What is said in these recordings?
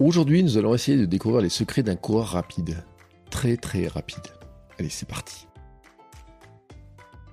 Aujourd'hui, nous allons essayer de découvrir les secrets d'un coureur rapide. Très très rapide. Allez, c'est parti.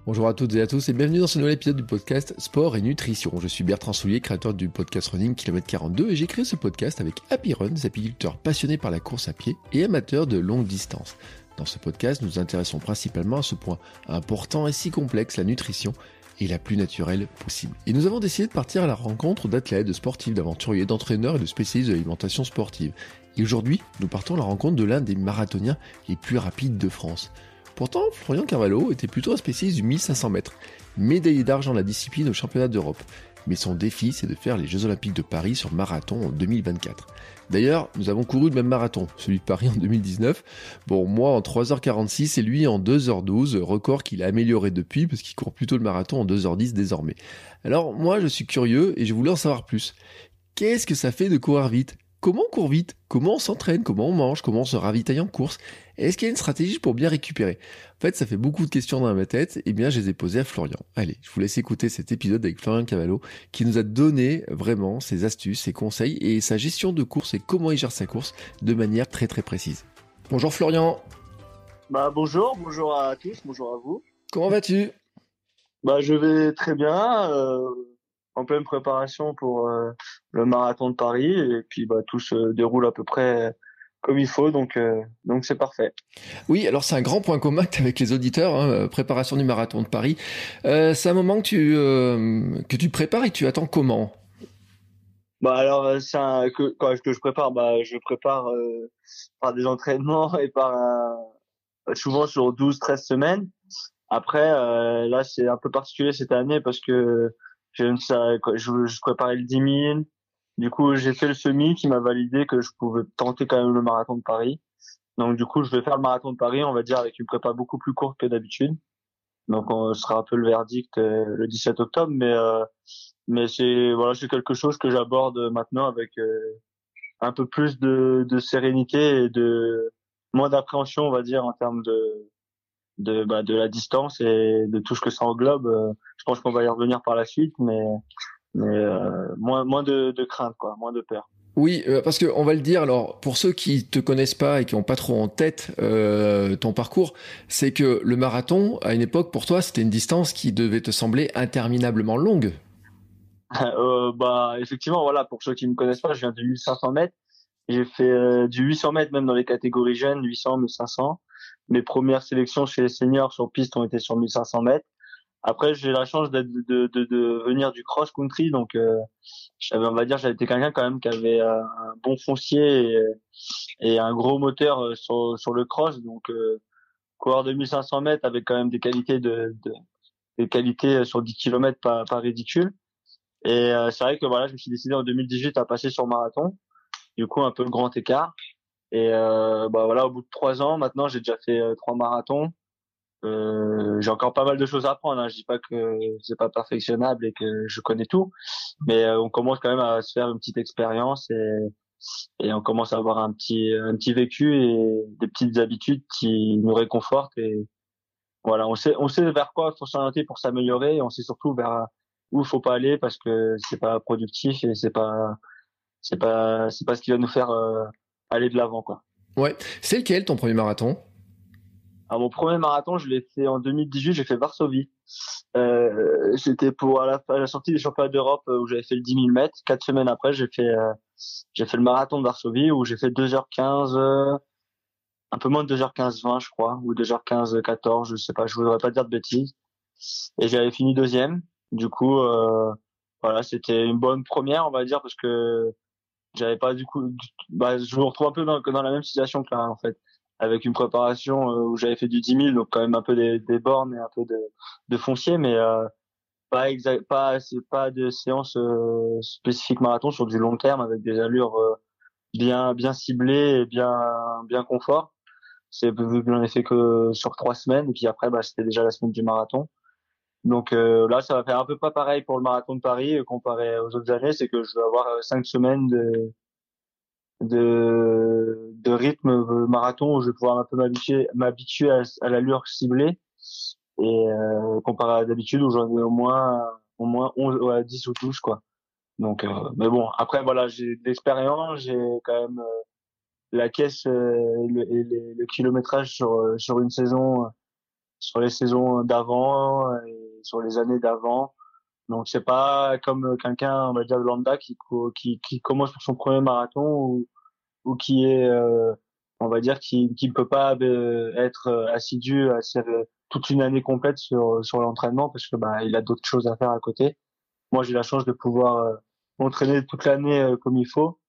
Bonjour à toutes et à tous et bienvenue dans ce nouvel épisode du podcast Sport et Nutrition. Je suis Bertrand Soulier, créateur du podcast Running Km 42 et j'ai créé ce podcast avec Happy Run, des apiculteurs passionnés par la course à pied et amateurs de longue distance. Dans ce podcast, nous nous intéressons principalement à ce point important et si complexe, la nutrition, et la plus naturelle possible. Et nous avons décidé de partir à la rencontre d'athlètes, de sportifs, d'aventuriers, d'entraîneurs et de spécialistes de l'alimentation sportive. Et aujourd'hui, nous partons à la rencontre de l'un des marathoniens les plus rapides de France. Pourtant, Florian Carvalho était plutôt un spécialiste du 1500 mètres, médaillé d'argent dans la discipline au championnat d'Europe mais son défi c'est de faire les Jeux Olympiques de Paris sur marathon en 2024. D'ailleurs, nous avons couru le même marathon, celui de Paris en 2019. Bon, moi en 3h46 et lui en 2h12, record qu'il a amélioré depuis parce qu'il court plutôt le marathon en 2h10 désormais. Alors moi je suis curieux et je voulais en savoir plus. Qu'est-ce que ça fait de courir vite? Comment on court vite Comment on s'entraîne Comment on mange Comment on se ravitaille en course Est-ce qu'il y a une stratégie pour bien récupérer? En fait, ça fait beaucoup de questions dans ma tête, et eh bien je les ai posées à Florian. Allez, je vous laisse écouter cet épisode avec Florian Cavallo, qui nous a donné vraiment ses astuces, ses conseils et sa gestion de course et comment il gère sa course de manière très très précise. Bonjour Florian Bah bonjour, bonjour à tous, bonjour à vous. Comment vas-tu? Bah je vais très bien, euh, en pleine préparation pour euh, le marathon de Paris et puis bah, tout se déroule à peu près comme il faut, donc euh, donc c'est parfait. Oui, alors c'est un grand point commun avec les auditeurs, hein, euh, préparation du marathon de Paris. c'est un moment que tu que tu prépares et tu attends comment? Bah alors c'est un que quand que je prépare, bah je prépare par des entraînements et par souvent sur 12-13 semaines. Après là c'est un peu particulier cette année parce que je, je, je préparais le 10 000. Du coup, j'ai fait le semi qui m'a validé que je pouvais tenter quand même le marathon de Paris. Donc, du coup, je vais faire le marathon de Paris, on va dire, avec une prépa beaucoup plus courte que d'habitude. Donc, on sera un peu le verdict euh, le 17 octobre, mais euh, mais c'est voilà, c'est quelque chose que j'aborde maintenant avec euh, un peu plus de, de sérénité et de moins d'appréhension, on va dire, en termes de de bah, de la distance et de tout ce que ça englobe. je pense qu'on va y revenir par la suite, mais mais euh, moins moins de, de, crainte quoi, moins de peur. Oui, euh, parce que on va le dire. Alors, pour ceux qui te connaissent pas et qui ont pas trop en tête euh, ton parcours, c'est que le marathon, à une époque, pour toi, c'était une distance qui devait te sembler interminablement longue. euh, bah, effectivement, voilà. Pour ceux qui me connaissent pas, je viens de 1500 mètres. J'ai fait euh, du 800 mètres même dans les catégories jeunes, 800, 1500. Mes premières sélections chez les seniors sur piste ont été sur 1500 mètres. Après, j'ai la chance de, de, de, de, venir du cross country, donc euh, on va dire, j'avais été quelqu'un quand même qui avait un bon foncier et, un gros moteur euh, sur, sur le cross, donc euh, coureur de 1500 mètres avec quand même des qualités de, de des qualités sur 10 km pas, pas ridicules. Et euh, c'est vrai que voilà, je me suis décidé en 2018 à passer sur marathon. Du coup, un peu grand écart. Et euh, bah voilà, au bout de trois ans, maintenant, j'ai déjà fait trois marathons. Euh, j'ai encore pas mal de choses à apprendre. Hein. Je dis pas que c'est pas perfectionnable et que je connais tout, mais euh, on commence quand même à se faire une petite expérience et, et on commence à avoir un petit un petit vécu et des petites habitudes qui nous réconfortent et voilà, on sait on sait vers quoi faut s'orienter pour s'améliorer et on sait surtout vers où faut pas aller parce que c'est pas productif et c'est pas c'est pas c'est pas ce qui va nous faire euh, aller de l'avant quoi. Ouais, c'est lequel ton premier marathon? Alors, mon premier marathon, je l'ai fait en 2018, j'ai fait Varsovie. Euh, C'était pour à la, à la, sortie des championnats d'Europe euh, où j'avais fait le 10 000 mètres. Quatre semaines après, j'ai fait euh, j'ai fait le marathon de Varsovie où j'ai fait 2h15, euh, un peu moins de 2h15 20 je crois, ou 2h15 14, je sais pas, je voudrais pas dire de bêtises. Et j'avais fini deuxième. Du coup, euh, voilà, c'était une bonne première, on va dire, parce que j'avais pas du coup, bah, je me retrouve un peu dans, dans la même situation que là, en fait avec une préparation euh, où j'avais fait du 10 000, donc quand même un peu des, des bornes et un peu de, de foncier, mais euh, pas exact, pas c'est pas de séance euh, spécifique marathon sur du long terme avec des allures euh, bien bien ciblées et bien bien confort. C'est vu que j'en ai fait que sur trois semaines et puis après bah c'était déjà la semaine du marathon. Donc là ça va faire un peu pas pareil pour le marathon de Paris comparé aux autres années, c'est que je vais avoir cinq semaines de de, de rythme marathon où je vais pouvoir un peu m'habituer m'habituer à, à l'allure ciblée. Et euh, comparé à d'habitude où j'en ai au moins au moins 11 à 10 ou 12 quoi. Donc, mais bon, après voilà, j'ai de l'expérience, j'ai quand même la caisse et le, le, kilométrage sur sur une saison, sur les saisons d'avant et sur les années d'avant. Donc c'est pas comme quelqu'un, on va dire de lambda qui qui qui commence pour son premier marathon ou ou qui est euh, on va dire qui qui ne peut pas euh, être assidu à toute une année complète sur sur l'entraînement parce que bah il a d'autres choses à faire à côté. Moi j'ai la chance de pouvoir euh, m'entraîner toute l'année comme il faut.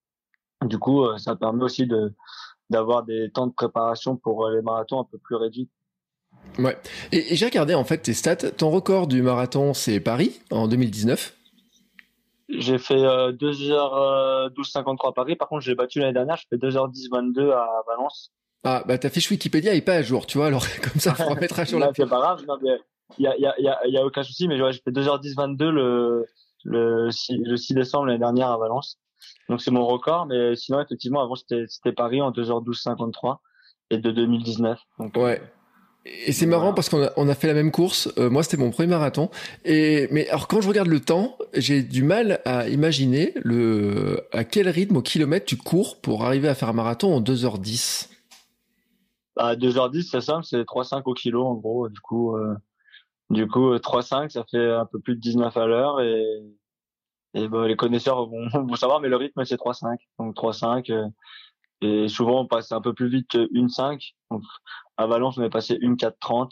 Du coup ça permet aussi de d'avoir des temps de préparation pour les marathons un peu plus réduits Ouais. Et, j'ai regardé en fait tes stats. Ton record du marathon, c'est Paris en 2019. J'ai fait 2h12,53 à Paris. Par contre, j'ai battu l'année dernière. Je fais 2h10,22 à Valence. Ah, bah ta fiche Wikipédia est pas à jour, tu vois. Alors comme ça, on remettra sur la. C'est pas grave. il y a, y, a, y, a, y a aucun souci. Mais ouais, j'ai fait 2h10,22 le le 6, le 6 décembre l'année dernière à Valence. Donc c'est mon record. Mais sinon, effectivement, avant c'était Paris en 2h12,53 et de 2019. Donc, ouais. Et c'est marrant parce qu'on a, on a fait la même course. Euh, moi, c'était mon premier marathon. Et mais alors quand je regarde le temps, j'ai du mal à imaginer le à quel rythme au kilomètre tu cours pour arriver à faire un marathon en 2h10. Bah 2h10, c'est simple, c'est 3,5 au kilo en gros. Du coup, euh, du coup 3,5, ça fait un peu plus de 19 à l'heure et et bah, les connaisseurs vont, vont savoir, mais le rythme c'est 3,5. Donc 3,5. Euh, et souvent on passe un peu plus vite que 1,5. À Valence, on est passé une 4.30.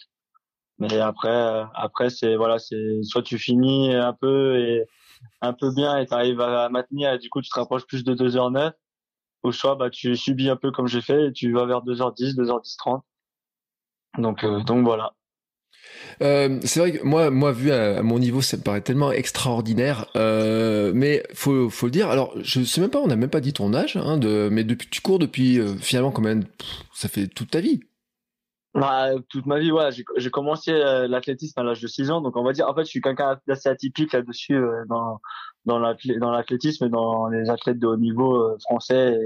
Mais après, euh, après, c'est, voilà, c'est, soit tu finis un peu et, un peu bien et tu arrives à maintenir et du coup, tu te rapproches plus de 2h09. Ou soit, bah, tu subis un peu comme j'ai fait et tu vas vers 2h10, 2h10 30. Donc, euh, donc voilà. Euh, c'est vrai que moi, moi vu à, mon niveau, ça me paraît tellement extraordinaire. Mais faut, faut le dire. Alors, je sais même pas, on n'a même pas dit ton âge, hein, de, mais depuis, tu cours depuis finalement combien Ça fait toute ta vie. Bah, toute ma vie, ouais. J'ai commencé euh, l'athlétisme à l'âge de 6 ans, donc on va dire, en fait, je suis quelqu'un d'assez atypique là-dessus euh, dans dans l'athlétisme et dans les athlètes de haut niveau euh, français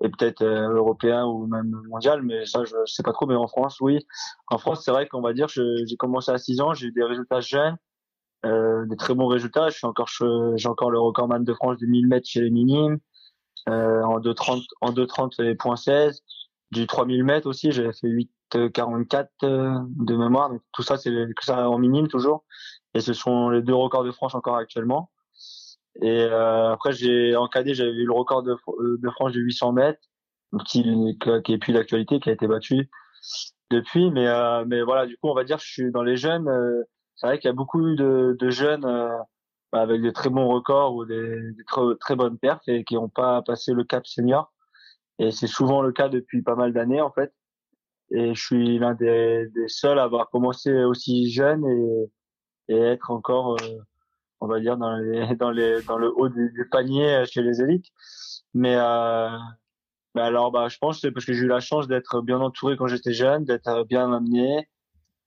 et, et peut-être européens ou même mondial, mais ça, je sais pas trop. Mais en France, oui. En France, c'est vrai qu'on va dire, j'ai commencé à 6 ans, j'ai eu des résultats jeunes, des très bons résultats. Je suis encore, j'ai encore le recordman de France de 1000 mètres chez les minimes, en 2,30 en 2,30 les points 16 du 3000 mètres aussi, j'avais fait 8 44 euh, de mémoire. Donc, tout ça, c'est ça en minime toujours. Et ce sont les deux records de France encore actuellement. Et euh, après, j'ai en cadet, j'avais eu le record de, euh, de France de 800 mètres, qui, qui est plus d'actualité, qui a été battu depuis. Mais euh, mais voilà, du coup, on va dire, je suis dans les jeunes. c'est vrai qu'il y a beaucoup de, de jeunes bah, avec des très bons records ou des, des très, très bonnes perfs et qui n'ont pas passé le cap senior. Et c'est souvent le cas depuis pas mal d'années en fait et je suis l'un des, des, seuls à avoir commencé aussi jeune et, et être encore, euh, on va dire, dans, les, dans, les, dans le haut du, panier chez les élites. Mais euh, bah alors, bah, je pense que c'est parce que j'ai eu la chance d'être bien entouré quand j'étais jeune, d'être bien amené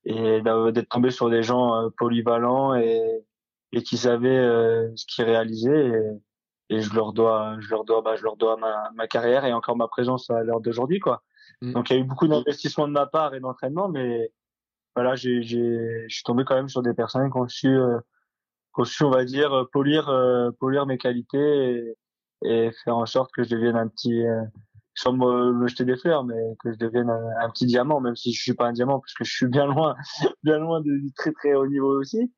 et d'être tombé sur des gens euh, polyvalents et, et qui savaient euh, ce qu'ils réalisaient. Et, et je leur dois, je leur dois, bah, je leur dois ma, ma carrière et encore ma présence à l'heure d'aujourd'hui, quoi. Mm. Donc il y a eu beaucoup d'investissement de ma part et d'entraînement, mais voilà, j'ai, je suis tombé quand même sur des personnes qui ont su, euh, qui ont su on va dire, euh, polir, euh, polir mes qualités et, et, faire en sorte que je devienne un petit, euh, sans me, me, jeter des fleurs, mais que je devienne un, petit diamant, même si je suis pas un diamant, parce que je suis bien loin, bien loin du très très haut niveau aussi,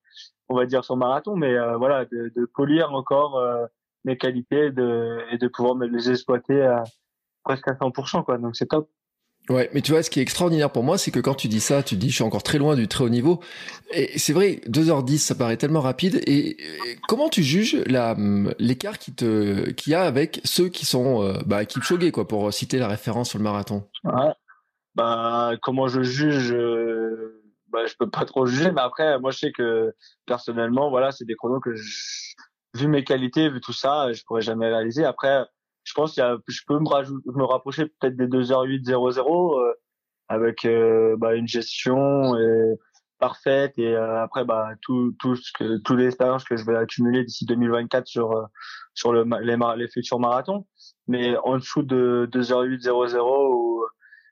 on va dire sur marathon, mais voilà, de, de, polir encore mes qualités de, et de pouvoir me les exploiter à presque à 100%, quoi. Donc c'est top. Ouais, mais tu vois, ce qui est extraordinaire pour moi, c'est que quand tu dis ça, tu dis je suis encore très loin du très haut niveau. Et c'est vrai, 2h10, ça paraît tellement rapide. Et, comment tu juges l'écart qui te qu'il y a avec ceux qui sont euh, bah, Kipchoge, quoi, pour citer la référence sur le marathon? Ouais. Bah, comment je juge euh, bah, je peux pas trop juger, mais après, moi, je sais que personnellement, voilà, c'est des chronos que je, vu mes qualités, vu tout ça, je pourrais jamais réaliser. Après, je pense qu'il y a, je peux me, rajouter, me rapprocher peut-être des 2h08 00 euh, avec euh, bah, une gestion et, parfaite et euh, après bah tout tout ce que toutes les expériences que je vais accumuler d'ici 2024 sur euh, sur le les, les futurs marathons mais en dessous de 2h08 00 où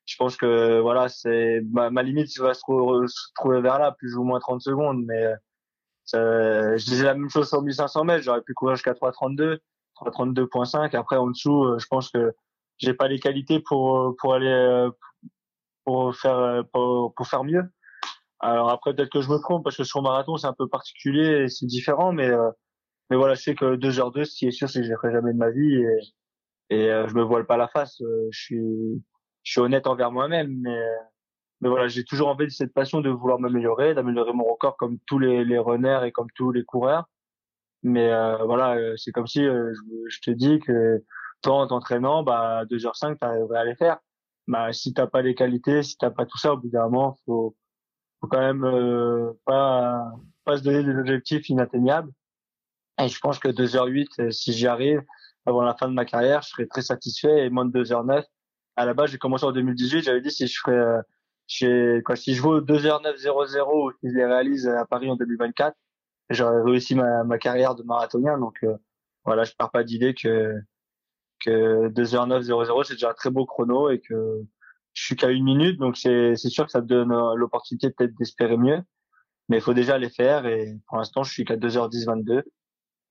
je pense que voilà c'est ma, ma limite va se, se, trouver vers là plus ou moins 30 secondes mais je disais la même chose sur 1500 mètres. J'aurais pu courir jusqu'à 3,32, 3,32.5. Après, en dessous, je pense que j'ai pas les qualités pour pour aller pour faire pour, pour faire mieux. Alors après, peut-être que je me trompe parce que sur marathon, c'est un peu particulier et c'est différent, mais mais voilà, je sais que 2h2, ce qui est sûr, c'est que je ne ferai jamais de ma vie et, et euh, je me voile pas la face. Euh, je suis, je suis honnête envers moi-même, mais, mais voilà, j'ai toujours envie de cette passion de vouloir m'améliorer, d'améliorer mon record comme tous les, les runners et comme tous les coureurs. Mais euh, voilà, euh, c'est comme si je, je, te dis que toi, en t'entraînant, bah 2h05, tu arriverais à les faire. Bah si t'as pas les qualités, si t'as pas tout ça, au bout d'un moment, faut, faut quand même pas pas se donner des objectifs inatteignables et je pense que 2h08, euh, si j'y arrive, avant la fin de ma carrière, je serais très satisfait et moins de 2h09. À la base, j'ai commencé en 2018, j'avais dit si je ferais, euh, si je vaux 2h9 ou si je les réalise à Paris en 2024, j'aurais réussi ma, ma carrière de marathonien. Donc, euh, voilà, je pars pas d'idée que, que 2h9 c'est déjà un très beau chrono et que je suis qu'à une minute. Donc, c'est, sûr que ça donne l'opportunité peut-être d'espérer mieux. Mais il faut déjà les faire et pour l'instant, je suis qu'à 2h10 22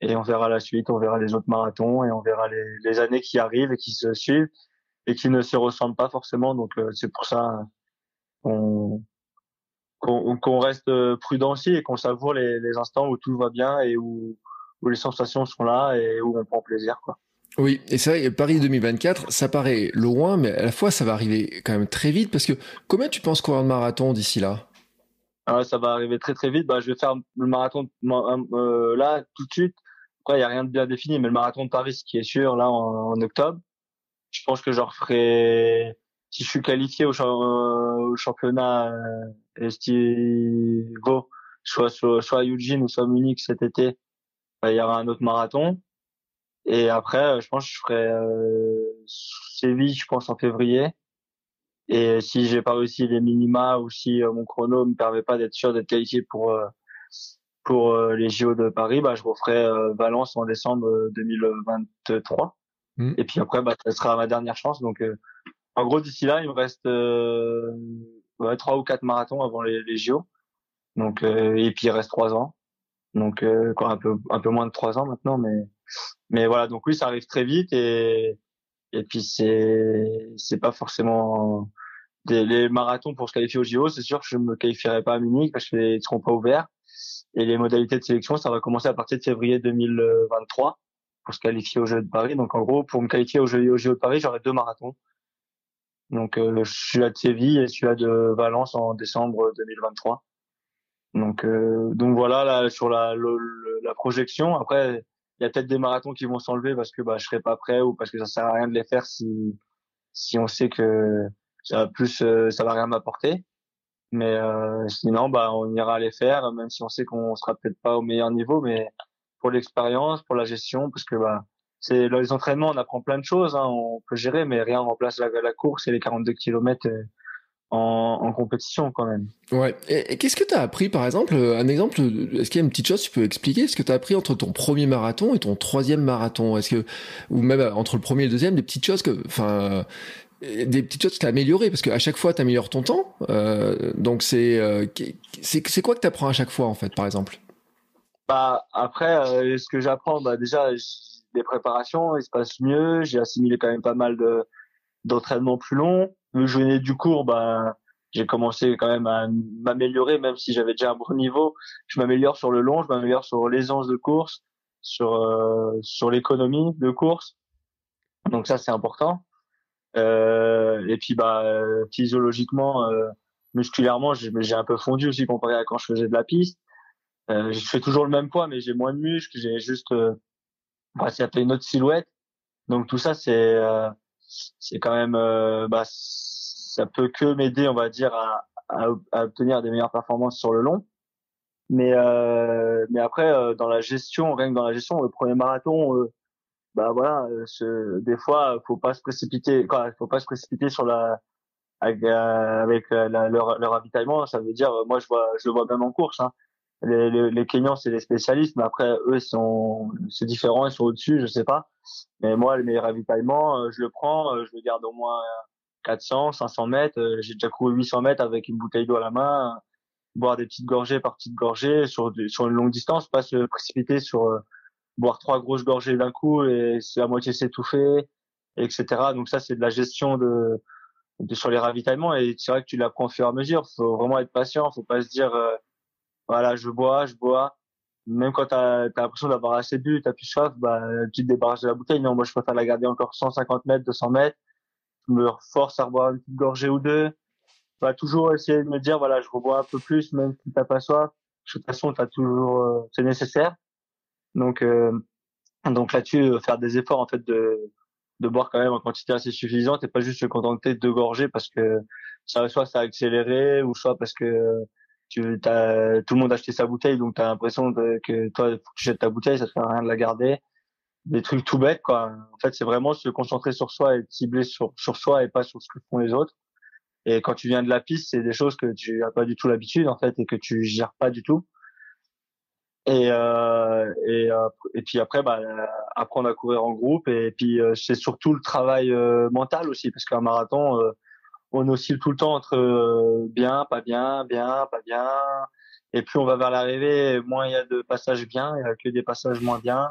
et on verra la suite, on verra les autres marathons et on verra les, les années qui arrivent et qui se suivent et qui ne se ressemblent pas forcément. Donc euh, c'est pour ça qu'on reste prudent aussi et qu'on savoure les, les, instants où tout va bien et où, où les sensations sont là et où on prend plaisir quoi. Oui, et c'est vrai, Paris 2024, ça paraît loin, mais à la fois ça va arriver quand même très vite parce que combien tu penses courir de marathon d'ici là? Ah, Ça va arriver très très vite. Bah, je vais faire le marathon euh, là tout de suite il y a rien de bien défini, mais le marathon de Paris, qui est sûr, là, en, octobre, je pense que j'en referai, si je suis qualifié au, au championnat euh, estivo, soit, soit, soit à Eugene ou soit à Munich cet été, bah, il y aura un autre marathon. Et après, euh, je pense que je ferai euh, Séville, je pense, en février. Et si j'ai pas réussi les minima ou si euh, mon chrono me permet pas d'être sûr d'être qualifié pour pour euh, les JO de Paris, bah, je referai euh, Valence en décembre 2023. Euh, mm. Et puis après, bah, ça sera ma dernière chance. Donc, en gros, d'ici là, il me reste trois ou quatre marathons avant les, les JO. Donc, et puis il reste trois ans. Donc, quoi, un peu un peu moins de trois ans maintenant, mais mais voilà. Donc oui, ça arrive très vite et et puis c'est c'est pas forcément des, les marathons pour se qualifier aux JO. C'est sûr que je me qualifierai pas à Munich parce qu'ils seront pas ouverts. Et les modalités de sélection, ça va commencer à partir de février 2023 pour se qualifier aux Jeux de Paris. Donc en gros, pour me qualifier aux Jeux, de Paris, j'aurai deux marathons. Donc euh, celui-là de et celui-là de Valence en décembre 2023. Donc euh, donc voilà là sur la la projection. Après, il y a peut-être des marathons qui vont s'enlever parce que bah je serai pas prêt ou parce que ça sert à rien de les faire si si on sait que ça va plus euh, ça va rien m'apporter. Mais euh, sinon, bah, on ira les faire, même si on sait qu'on sera peut-être pas au meilleur niveau, mais pour l'expérience, pour la gestion, parce que bah, c'est les entraînements, on apprend plein de choses, hein, on peut gérer, mais rien remplace la, la course et les 42 km euh, en, en, compétition quand même. Ouais. Et, qu'est-ce que tu as appris, par exemple, un exemple, est-ce qu'il y a une petite chose que tu peux expliquer, ce que tu as appris entre ton premier marathon et ton troisième marathon? Est-ce que, ou même entre le premier et le deuxième, des petites choses que, enfin, des petites choses que tu as améliorées parce qu'à chaque fois tu améliores ton temps euh, donc c'est euh, c'est quoi que tu apprends à chaque fois en fait par exemple? Bah après euh, ce que j'apprends bah déjà des préparations il se passe mieux j'ai assimilé quand même pas mal de d'entraînements plus longs. Je venais du cours bah j'ai commencé quand même à m'améliorer même si j'avais déjà un bon niveau. Je m'améliore sur le long je m'améliore sur l'aisance de course sur euh, sur l'économie de course. Donc ça c'est important. Euh, et puis bah physiologiquement, euh, musculairement, j'ai un peu fondu aussi comparé à quand je faisais de la piste. Euh, je fais toujours le même poids, mais j'ai moins de muscles, j'ai juste, bah, ça fait une autre silhouette. Donc tout ça, c'est c'est quand même, bah, ça peut que m'aider, on va dire, à, obtenir des meilleures performances sur le long. Mais mais après, dans la gestion, rien que dans la gestion, le premier marathon, bah voilà, euh, des fois, faut pas se précipiter, quoi, faut pas se précipiter sur la avec, euh, euh, la, leur ravitaillement. Ça veut dire, moi, je vois, je le vois même en course. Hein. Les, les, les Kenyans, c'est des spécialistes, mais après, eux, sont, c'est différent, ils sont au-dessus, je sais pas. Mais moi, mes ravitaillements, je le prends, je le garde au moins 400, 500 mètres. J'ai déjà couru 800 mètres avec une bouteille d'eau à la main. boire des petites gorgées par petites gorgées sur sur une longue distance, pas se précipiter sur euh, boire trois grosses gorgées d'un coup et à moitié s'étouffer, etc. Donc ça c'est de la gestion de, de sur les ravitaillements et c'est vrai que tu l'apprends au fur et à mesure. Faut vraiment être patient, faut pas se dire euh, voilà je bois, je bois. Même quand tu as, l'impression d'avoir assez bu, t'as plus soif, bah tu te débarrasses de la bouteille. Non, moi je préfère la garder encore 150 mètres, 200 mètres. Je me force à boire une petite gorgée ou deux va toujours essayer de me dire voilà je rebois un peu plus même si t'as pas soif de toute façon t'as toujours euh, c'est nécessaire donc euh, donc là-dessus euh, faire des efforts en fait de de boire quand même en quantité assez suffisante et pas juste se contenter de gorger parce que ça soit ça a accéléré ou soit parce que tu as tout le monde a acheté sa bouteille donc tu as l'impression que toi faut que tu jettes ta bouteille ça sert à rien de la garder. Des trucs tout bêtes quoi. En fait c'est vraiment se concentrer sur soi et cibler sur sur soi et pas sur ce que font les autres. Et quand tu viens de la piste, c'est des choses que tu as pas du tout l'habitude en fait et que tu gères pas du tout. Et euh, et, euh, et puis après, bah, apprendre à courir en groupe et puis euh, c'est surtout le travail euh, mental aussi parce qu'un marathon, on oscille tout le temps entre bien, pas bien, bien, pas bien. Et plus on va vers l'arrivée, moins il y a de passages bien, il y a que des passages moins bien.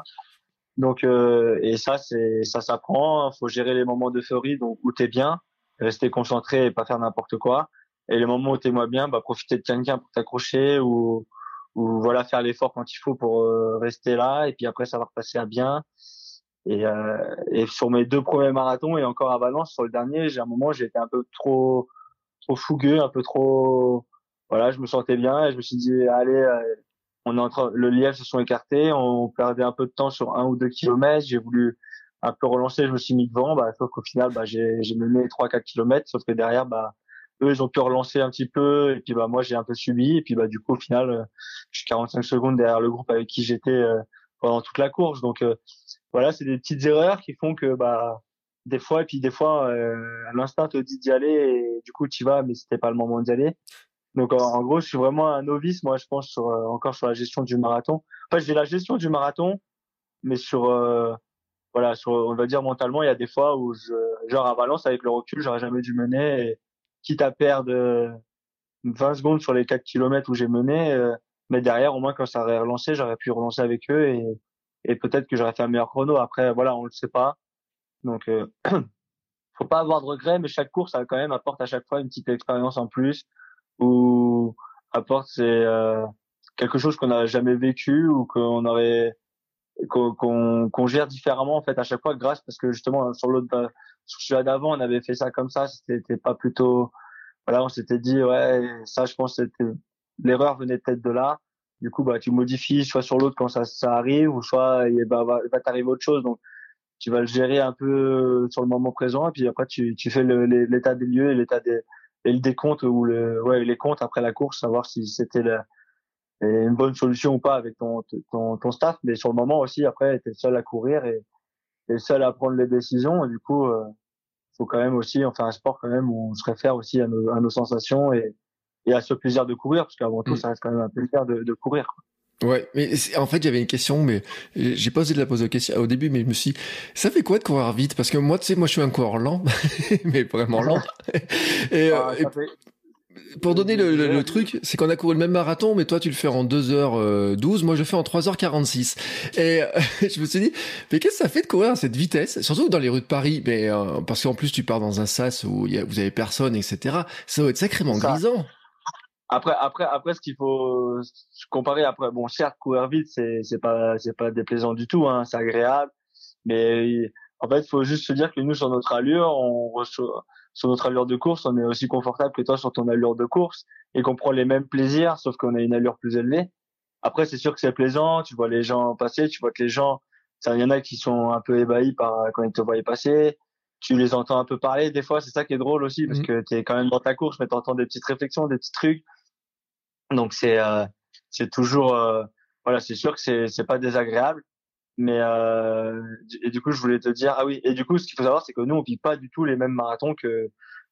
Donc et ça c'est ça s'apprend. Faut gérer les moments d'euphorie donc où t'es bien rester concentré et pas faire n'importe quoi. Et les moments où t'es moins bien, bah, profiter de quelqu'un pour t'accrocher ou, ou voilà faire l'effort quand il faut pour euh, rester là. Et puis après, ça va repasser à bien. Et, euh, et sur mes deux premiers marathons et encore à Valence, sur le dernier, j'ai un moment, été un peu trop, trop fougueux, un peu trop, voilà, je me sentais bien et je me suis dit, allez, euh, on est en train, le lièvre se sont écartés, on perdait un peu de temps sur un ou deux kilomètres. J'ai voulu un peu relancé, je me suis mis devant, bah, sauf qu'au final, bah, j'ai, j'ai mené 3-4 kilomètres, sauf que derrière, bah, eux, ils ont pu relancer un petit peu, et puis, bah, moi, j'ai un peu subi, et puis, bah, du coup, au final, euh, je suis 45 secondes derrière le groupe avec qui j'étais euh, pendant toute la course. Donc, euh, voilà, c'est des petites erreurs qui font que, bah, des fois, et puis des fois, à l'instant, te dit d'y aller, et du coup, tu vas, mais c'était pas le moment d'y aller. Donc, en, gros, je suis vraiment un novice, moi, je pense, sur, encore sur la gestion du marathon. Enfin, j'ai la gestion du marathon, mais sur, voilà, sur, on va dire mentalement, il y a des fois où je, genre à Valence avec le recul, j'aurais jamais dû mener, et, quitte à perdre 20 secondes sur les 4 kilomètres où j'ai mené, euh, mais derrière, au moins quand ça aurait relancé, j'aurais pu relancer avec eux et, et peut-être que j'aurais fait un meilleur chrono. Après, voilà, on le sait pas. Donc, euh, faut pas avoir de regrets, mais chaque course, ça quand même apporte à chaque fois une petite expérience en plus ou apporte c'est euh, quelque chose qu'on n'a jamais vécu ou qu'on aurait qu'on qu'on gère différemment en fait à chaque fois grâce parce que justement sur l'autre sur celui d'avant on avait fait ça comme ça c'était pas plutôt voilà on s'était dit ouais ça je pense c'était l'erreur venait peut-être de là du coup bah tu modifies soit sur l'autre quand ça ça arrive ou soit il bah, va, va t'arriver autre chose donc tu vas le gérer un peu sur le moment présent et puis après tu tu fais l'état des lieux et l'état des et le décompte ou le ouais les comptes après la course savoir si c'était une bonne solution ou pas avec ton, ton, ton staff, mais sur le moment aussi, après, tu es seul à courir et tu seul à prendre les décisions. Et du coup, euh, faut quand même aussi, enfin, un sport quand même où on se réfère aussi à nos, à nos sensations et, et à ce plaisir de courir, parce qu'avant tout, mm. ça reste quand même un plaisir de, de courir. Ouais, mais en fait, j'avais une question, mais j'ai pas osé de la poser question au début, mais je me suis dit, ça fait quoi de courir vite? Parce que moi, tu sais, moi, je suis un coureur lent, mais vraiment lent. et, ah, euh, pour donner le, le, truc, c'est qu'on a couru le même marathon, mais toi tu le fais en 2h12, moi je le fais en 3h46. Et euh, je me suis dit, mais qu'est-ce que ça fait de courir à cette vitesse? Surtout dans les rues de Paris, mais euh, parce qu'en plus tu pars dans un sas où y a, vous avez personne, etc. Ça doit être sacrément grisant. Après, après, après, ce qu'il faut comparer, après, bon, certes, courir vite, c'est, c'est pas, c'est pas déplaisant du tout, hein, c'est agréable, mais en fait, il faut juste se dire que nous, sur notre allure, on reçoit, sur notre allure de course, on est aussi confortable que toi sur ton allure de course et qu'on prend les mêmes plaisirs, sauf qu'on a une allure plus élevée. Après, c'est sûr que c'est plaisant, tu vois les gens passer, tu vois que les gens, il y en a qui sont un peu ébahis par quand ils te voient passer, tu les entends un peu parler, des fois, c'est ça qui est drôle aussi, parce mmh. que tu es quand même dans ta course, mais tu entends des petites réflexions, des petits trucs. Donc c'est euh, c'est toujours, euh, voilà, c'est sûr que c'est c'est pas désagréable, mais euh, et du coup, je voulais te dire, ah oui, et du coup, ce qu'il faut savoir, c'est que nous, on vit pas du tout les mêmes marathons que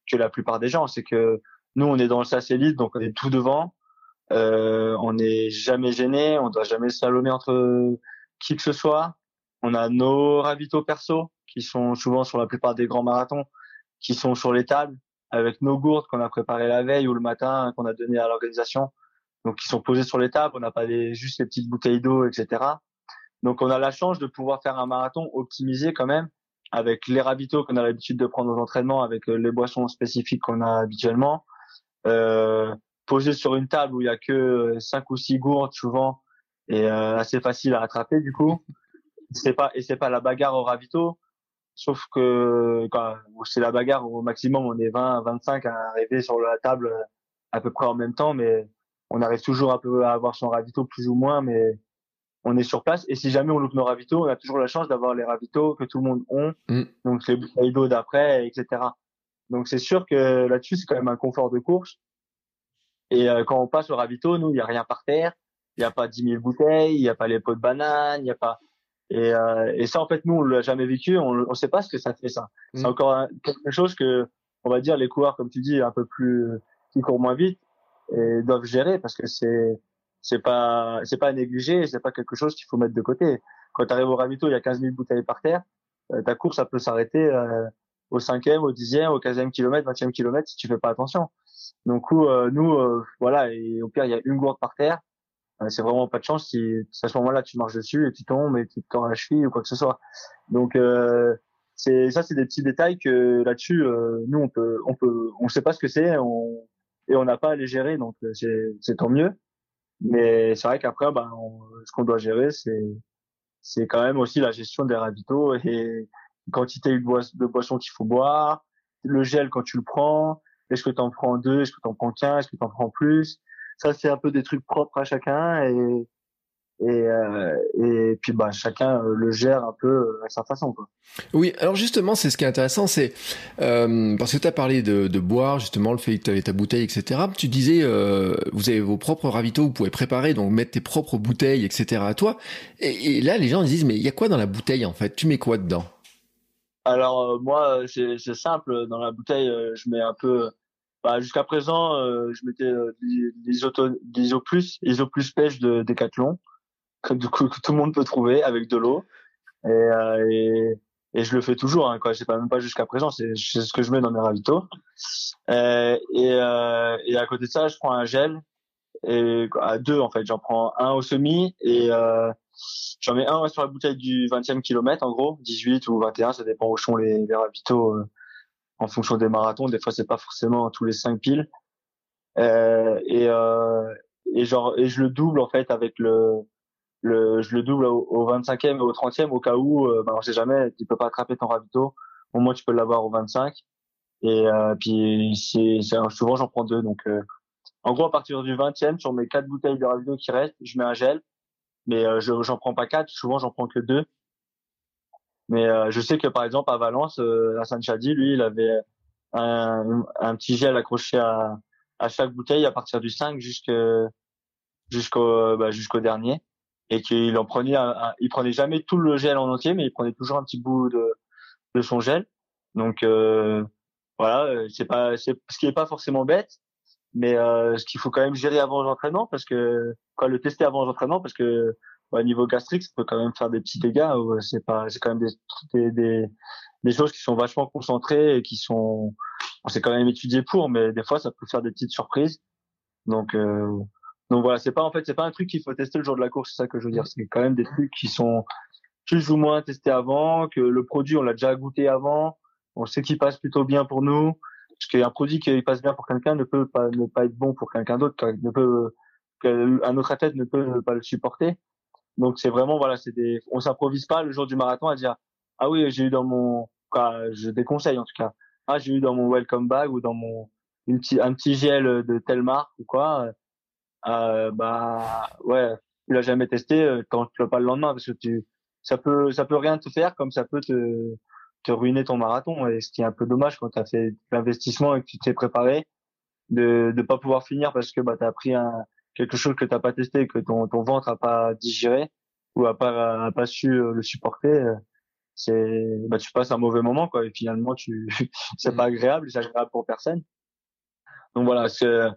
que la plupart des gens. C'est que nous, on est dans le SAS Elite, donc on est tout devant. On n'est jamais gêné, on doit jamais slalomer entre qui que ce soit. On a nos ravitaux perso qui sont souvent sur la plupart des grands marathons, qui sont sur les tables avec nos gourdes qu'on a préparées la veille ou le matin qu'on a donné à l'organisation. Donc qui sont posés sur les tables. On n'a pas les, juste les petites bouteilles d'eau, etc. Donc on a la chance de pouvoir faire un marathon optimisé quand même avec les ravitaux qu'on a l'habitude de prendre aux entraînements, avec les boissons spécifiques qu'on a habituellement, euh, posé sur une table où il y a que cinq ou six gourdes souvent et euh, assez facile à attraper du coup. C'est pas et c'est pas la bagarre au ravito, sauf que c'est la bagarre au maximum on est 20 25 à arriver sur la table à peu près en même temps mais on arrive toujours un peu à avoir son ravito plus ou moins mais on est sur place et si jamais on loupe nos ravitaux on a toujours la chance d'avoir les ravitaux que tout le monde ont mm. donc les bouteilles d'eau d'après etc donc c'est sûr que là-dessus c'est quand même un confort de course et euh, quand on passe au ravito nous il y a rien par terre il y a pas 10 000 bouteilles il y a pas les pots de banane il y a pas et, euh, et ça, en fait, nous, on l'a jamais vécu. On ne sait pas ce que ça fait, ça. C'est mm. encore quelque chose que, on va dire, les coureurs, comme tu dis, un peu plus, qui courent moins vite, et doivent gérer parce que c'est, c'est pas, c'est pas à négliger, c'est pas quelque chose qu'il faut mettre de côté. Quand tu arrives au ravito, il y a 15 000 bouteilles par terre. Euh, ta course, ça peut s'arrêter euh, au cinquième, au dixième, au quinzième kilomètre, vingtième kilomètre si tu fais pas attention. Donc, euh, nous, voilà, et au pire, il y a une gourde par terre euh, c'est vraiment pas de chance si à ce moment-là tu marches dessus et tu tombes et tu te tords la cheville ou quoi que ce soit. Donc euh, c'est ça c'est des petits détails que là-dessus euh, nous on peut on peut on sait pas ce que c'est on, et on n'a pas à les gérer donc euh, c'est tant mieux. Mais c'est vrai qu'après ben ce qu'on doit gérer c'est c'est quand même aussi la gestion des ravitaux et quantité de boissons qu'il faut boire, le gel quand tu le prends, est-ce que tu en prends deux, est-ce que tu en prends qu'un, est-ce que tu en prends plus? Ça c'est un peu des trucs propres à chacun et et, euh, et puis bah chacun euh, le gère un peu euh, à sa façon quoi. Oui, alors justement c'est ce qui est intéressant, c'est euh, parce que tu as parlé de, de, boire justement le fait que tu avais ta bouteille etc. Tu disais euh, vous avez vos propres ravitaux, vous pouvez préparer donc mettre tes propres bouteilles etc. à toi et, et là les gens disent mais il y a quoi dans la bouteille en fait? Tu mets quoi dedans? Alors moi c'est simple dans la bouteille je mets un peu bah, jusqu'à présent, je mettais l'ISO plus, ISO plus pêche de Decathlon, que, du que tout le monde peut trouver avec de l'eau. Et, euh, et, et, je le fais toujours, hein, quoi. C'est pas même pas jusqu'à présent, c'est ce que je mets dans mes ravitaux. Euh, et, euh, et à côté de ça, je prends un gel et à deux en fait. J'en prends un au semi et euh, j'en mets un sur la bouteille du 20e kilomètre en gros, 18 ou 21, ça dépend où sont les, les ravitaux en fonction des marathons. Des fois, c'est pas forcément tous les cinq piles. Euh, et, euh, et genre, et je le double en fait avec le, le je le double au, 25e et au 30e au cas où, euh, ben, on sait jamais, tu peux pas attraper ton ravito. Au moins, tu peux l'avoir au 25. Et euh, puis, c'est, souvent, j'en prends deux. Donc, euh, en gros, à partir du 20e, sur mes quatre bouteilles de ravito qui restent, je mets un gel. Mais euh, je, j'en prends pas quatre. Souvent, j'en prends que deux. Mais euh, je sais que par exemple à Valence, euh, Hassan Chadi, lui, il avait un, un petit gel accroché à, à chaque bouteille à partir du 5 jusqu'au jusqu'au bah, jusqu'au dernier et qu'il en prenait il prenait jamais tout le gel en entier mais il prenait toujours un petit bout de de son gel donc euh, voilà c'est pas c'est ce qui est pas forcément bête mais euh, ce qu'il faut quand même gérer avant l'entraînement parce que quoi le tester avant l'entraînement parce que au niveau gastrique, ça peut quand même faire des petits dégâts. C'est pas, c'est quand même des, des, des, choses qui sont vachement concentrées et qui sont, on s'est quand même étudié pour, mais des fois, ça peut faire des petites surprises. Donc, euh, donc voilà, c'est pas en fait, c'est pas un truc qu'il faut tester le jour de la course, c'est ça que je veux dire. C'est quand même des trucs qui sont plus ou moins testés avant, que le produit on l'a déjà goûté avant, on sait qu'il passe plutôt bien pour nous. Parce qu'un produit qui passe bien pour quelqu'un ne peut pas ne pas être bon pour quelqu'un d'autre, ne peut un autre athlète ne peut pas le supporter. Donc c'est vraiment voilà, c'est des, on s'improvise pas le jour du marathon à dire ah oui j'ai eu dans mon, je déconseille en tout cas, ah j'ai eu dans mon welcome bag ou dans mon un petit gel de telle marque ou quoi, euh, bah ouais, tu l'as jamais testé, euh, quand tu pas le lendemain parce que tu, ça peut ça peut rien te faire comme ça peut te te ruiner ton marathon et ce qui est un peu dommage quand tu as fait l'investissement et que tu t'es préparé de de pas pouvoir finir parce que bah tu as pris un quelque chose que t'as pas testé, que ton, ton ventre a pas digéré ou a pas a pas su euh, le supporter, c'est bah tu passes un mauvais moment quoi et finalement tu c'est pas agréable, c'est agréable pour personne. Donc voilà, c'est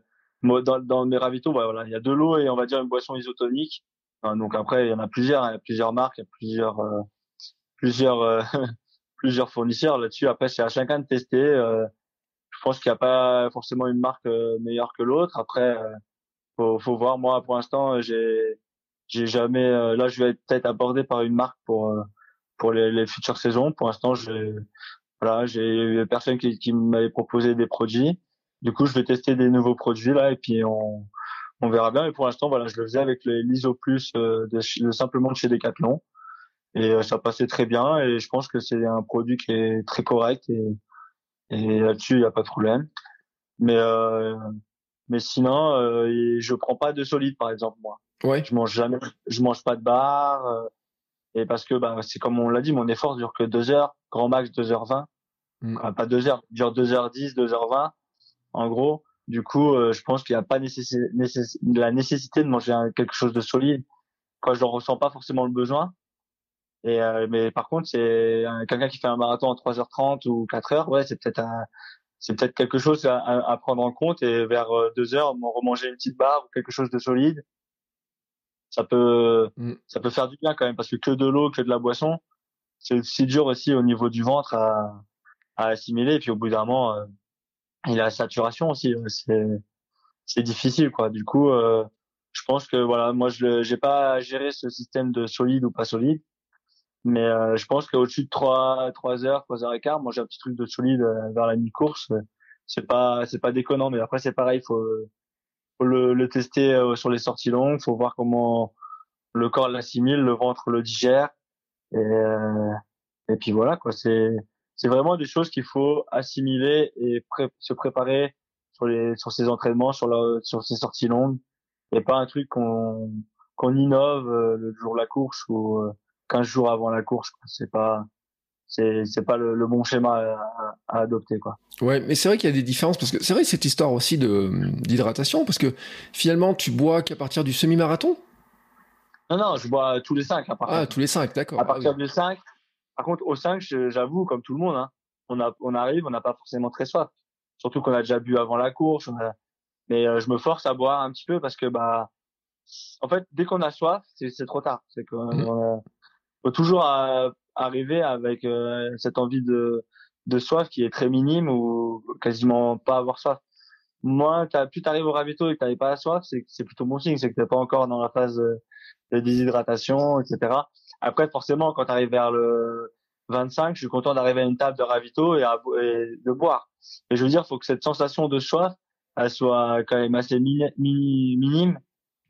dans, dans mes ravitaux, bah, voilà, il y a de l'eau et on va dire une boisson isotonique. donc après, il y en a plusieurs, hein, il y a plusieurs marques, il y a plusieurs euh, plusieurs plusieurs fournisseurs là-dessus. Après, c'est à chacun de tester. je pense qu'il n'y a pas forcément une marque meilleure que l'autre. Après, faut, faut voir. Moi, pour l'instant, j'ai, j'ai jamais. Euh, là, je vais être peut-être abordé par une marque pour euh, pour les, futures saisons. Pour l'instant, j'ai voilà, j'ai personne qui, qui m'avait proposé des produits. Du coup, je vais tester des nouveaux produits là et puis on, on verra bien. Mais pour l'instant, voilà, je le faisais avec l'ISO Plus euh, de, simplement de chez Decathlon et euh, ça passait très bien. Et je pense que c'est un produit qui est très correct et, et là-dessus, il n'y a pas de problème. Mais euh, mais sinon, euh, je prends pas de solide par exemple moi. Ouais. Je mange jamais, je mange pas de bar. Euh, et parce que bah, c'est comme on l'a dit, mon effort dure que deux heures, grand max 2h20. Mm. Enfin, pas 2 heures, dure 2h10, 2h20 en gros. Du coup, euh, je pense qu'il n'y a pas la nécessité de manger quelque chose de solide quand je ne ressens pas forcément le besoin. Et euh, mais par contre, c'est quelqu'un qui fait un marathon en 3h30 ou 4h, ouais, c'est peut-être un c'est peut-être quelque chose à, à, prendre en compte et vers 2 euh, remanger une petite barre ou quelque chose de solide. Ça peut mm. ça peut faire du bien quand même parce que que de l'eau, que de la boisson, c'est aussi dur aussi au niveau du ventre à, à assimiler et puis au bout d'un moment euh, a la saturation aussi, c'est difficile quoi. Du coup, euh, je pense que voilà, moi je j'ai pas géré ce système de solide ou pas solide mais euh, je pense qu'au-dessus de 3, 3 heures, 3 heures et quart, manger un petit truc de solide euh, vers la mi-course, euh, c'est pas, c'est pas déconnant. Mais après, c'est pareil, faut, faut le, le tester sur les sorties longues, faut voir comment le corps l'assimile, le ventre le digère. Et, et puis voilà, quoi. C'est, c'est vraiment des choses qu'il faut assimiler et se préparer sur les, sur ces entraînements, sur la, sur ces sorties longues. Et pas un truc qu'on, qu'on innove le jour de la course ou 15 jours avant la course. C'est pas c'est c'est pas le, bon schéma à, adopter quoi. Ouais, mais c'est vrai qu'il y a des différences parce que c'est vrai cette histoire aussi de d'hydratation parce que finalement tu bois qu'à partir du semi-marathon? Non non, je bois tous les 5 à partir. Ah, tous les 5, d'accord. À partir du 5. Par contre au 5, j'avoue comme tout le monde hein, on a on arrive, on n'a pas forcément très soif. Surtout qu'on a déjà bu avant la course, mais euh, je me force à boire un petit peu parce que bah en fait, dès qu'on a soif, c'est trop tard. C'est que mmh faut toujours arriver avec euh, cette envie de, de soif qui est très minime ou quasiment pas avoir soif. Moi, as, plus t'arrives au ravito et que t'avais pas la soif, c'est plutôt bon signe, c'est que t'es pas encore dans la phase de, déshydratation, etc. Après, forcément, quand t'arrives vers le 25, je suis content d'arriver à une table de ravito et, de boire. Et je veux dire, faut que cette sensation de soif, elle soit quand même assez minime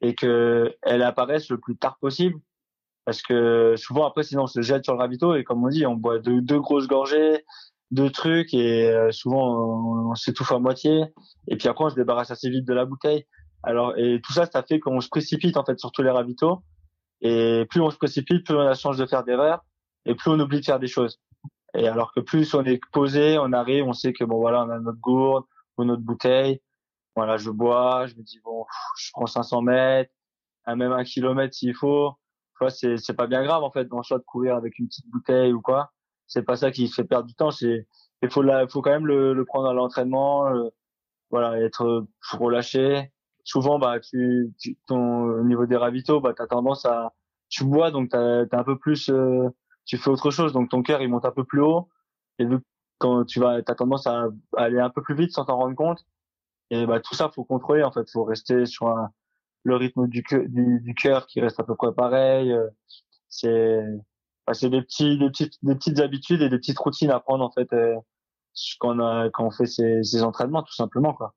et que elle apparaisse le plus tard possible parce que souvent après sinon on se jette sur le ravito et comme on dit on boit deux grosses gorgées deux trucs et euh, souvent on, s'étouffe à moitié. Et puis après on se débarrasse assez vite de la bouteille. Alors et tout ça ça fait qu'on se précipite en fait sur tous les ravitaux. Et plus on se précipite plus on a la chance de faire des erreurs et plus on oublie de faire des choses. Et alors que plus on est posé on arrive on sait que bon voilà on a notre gourde ou notre bouteille. Voilà je bois je me dis bon je prends 500 mètres même un kilomètre s'il faut. C'est c'est pas bien grave en fait dans choix de courir avec une petite bouteille ou quoi c'est pas ça qui fait perdre du temps c'est il faut la faut quand même le, le prendre à l'entraînement voilà être relâché souvent bah tu, tu ton au niveau des ravitaux bah t'as tendance à tu bois donc t'as as un peu plus euh, tu fais autre chose donc ton cœur il monte un peu plus haut et vu quand tu vas t'as tendance à, aller un peu plus vite sans t'en rendre compte et bah tout ça faut contrôler en fait faut rester sur un le rythme du, du, du cœur qui reste à peu près pareil. Euh, c'est bah, c'est des petits des petites des petites habitudes et des petites routines à prendre en fait euh, quand on fait ces, entraînements tout simplement quoi.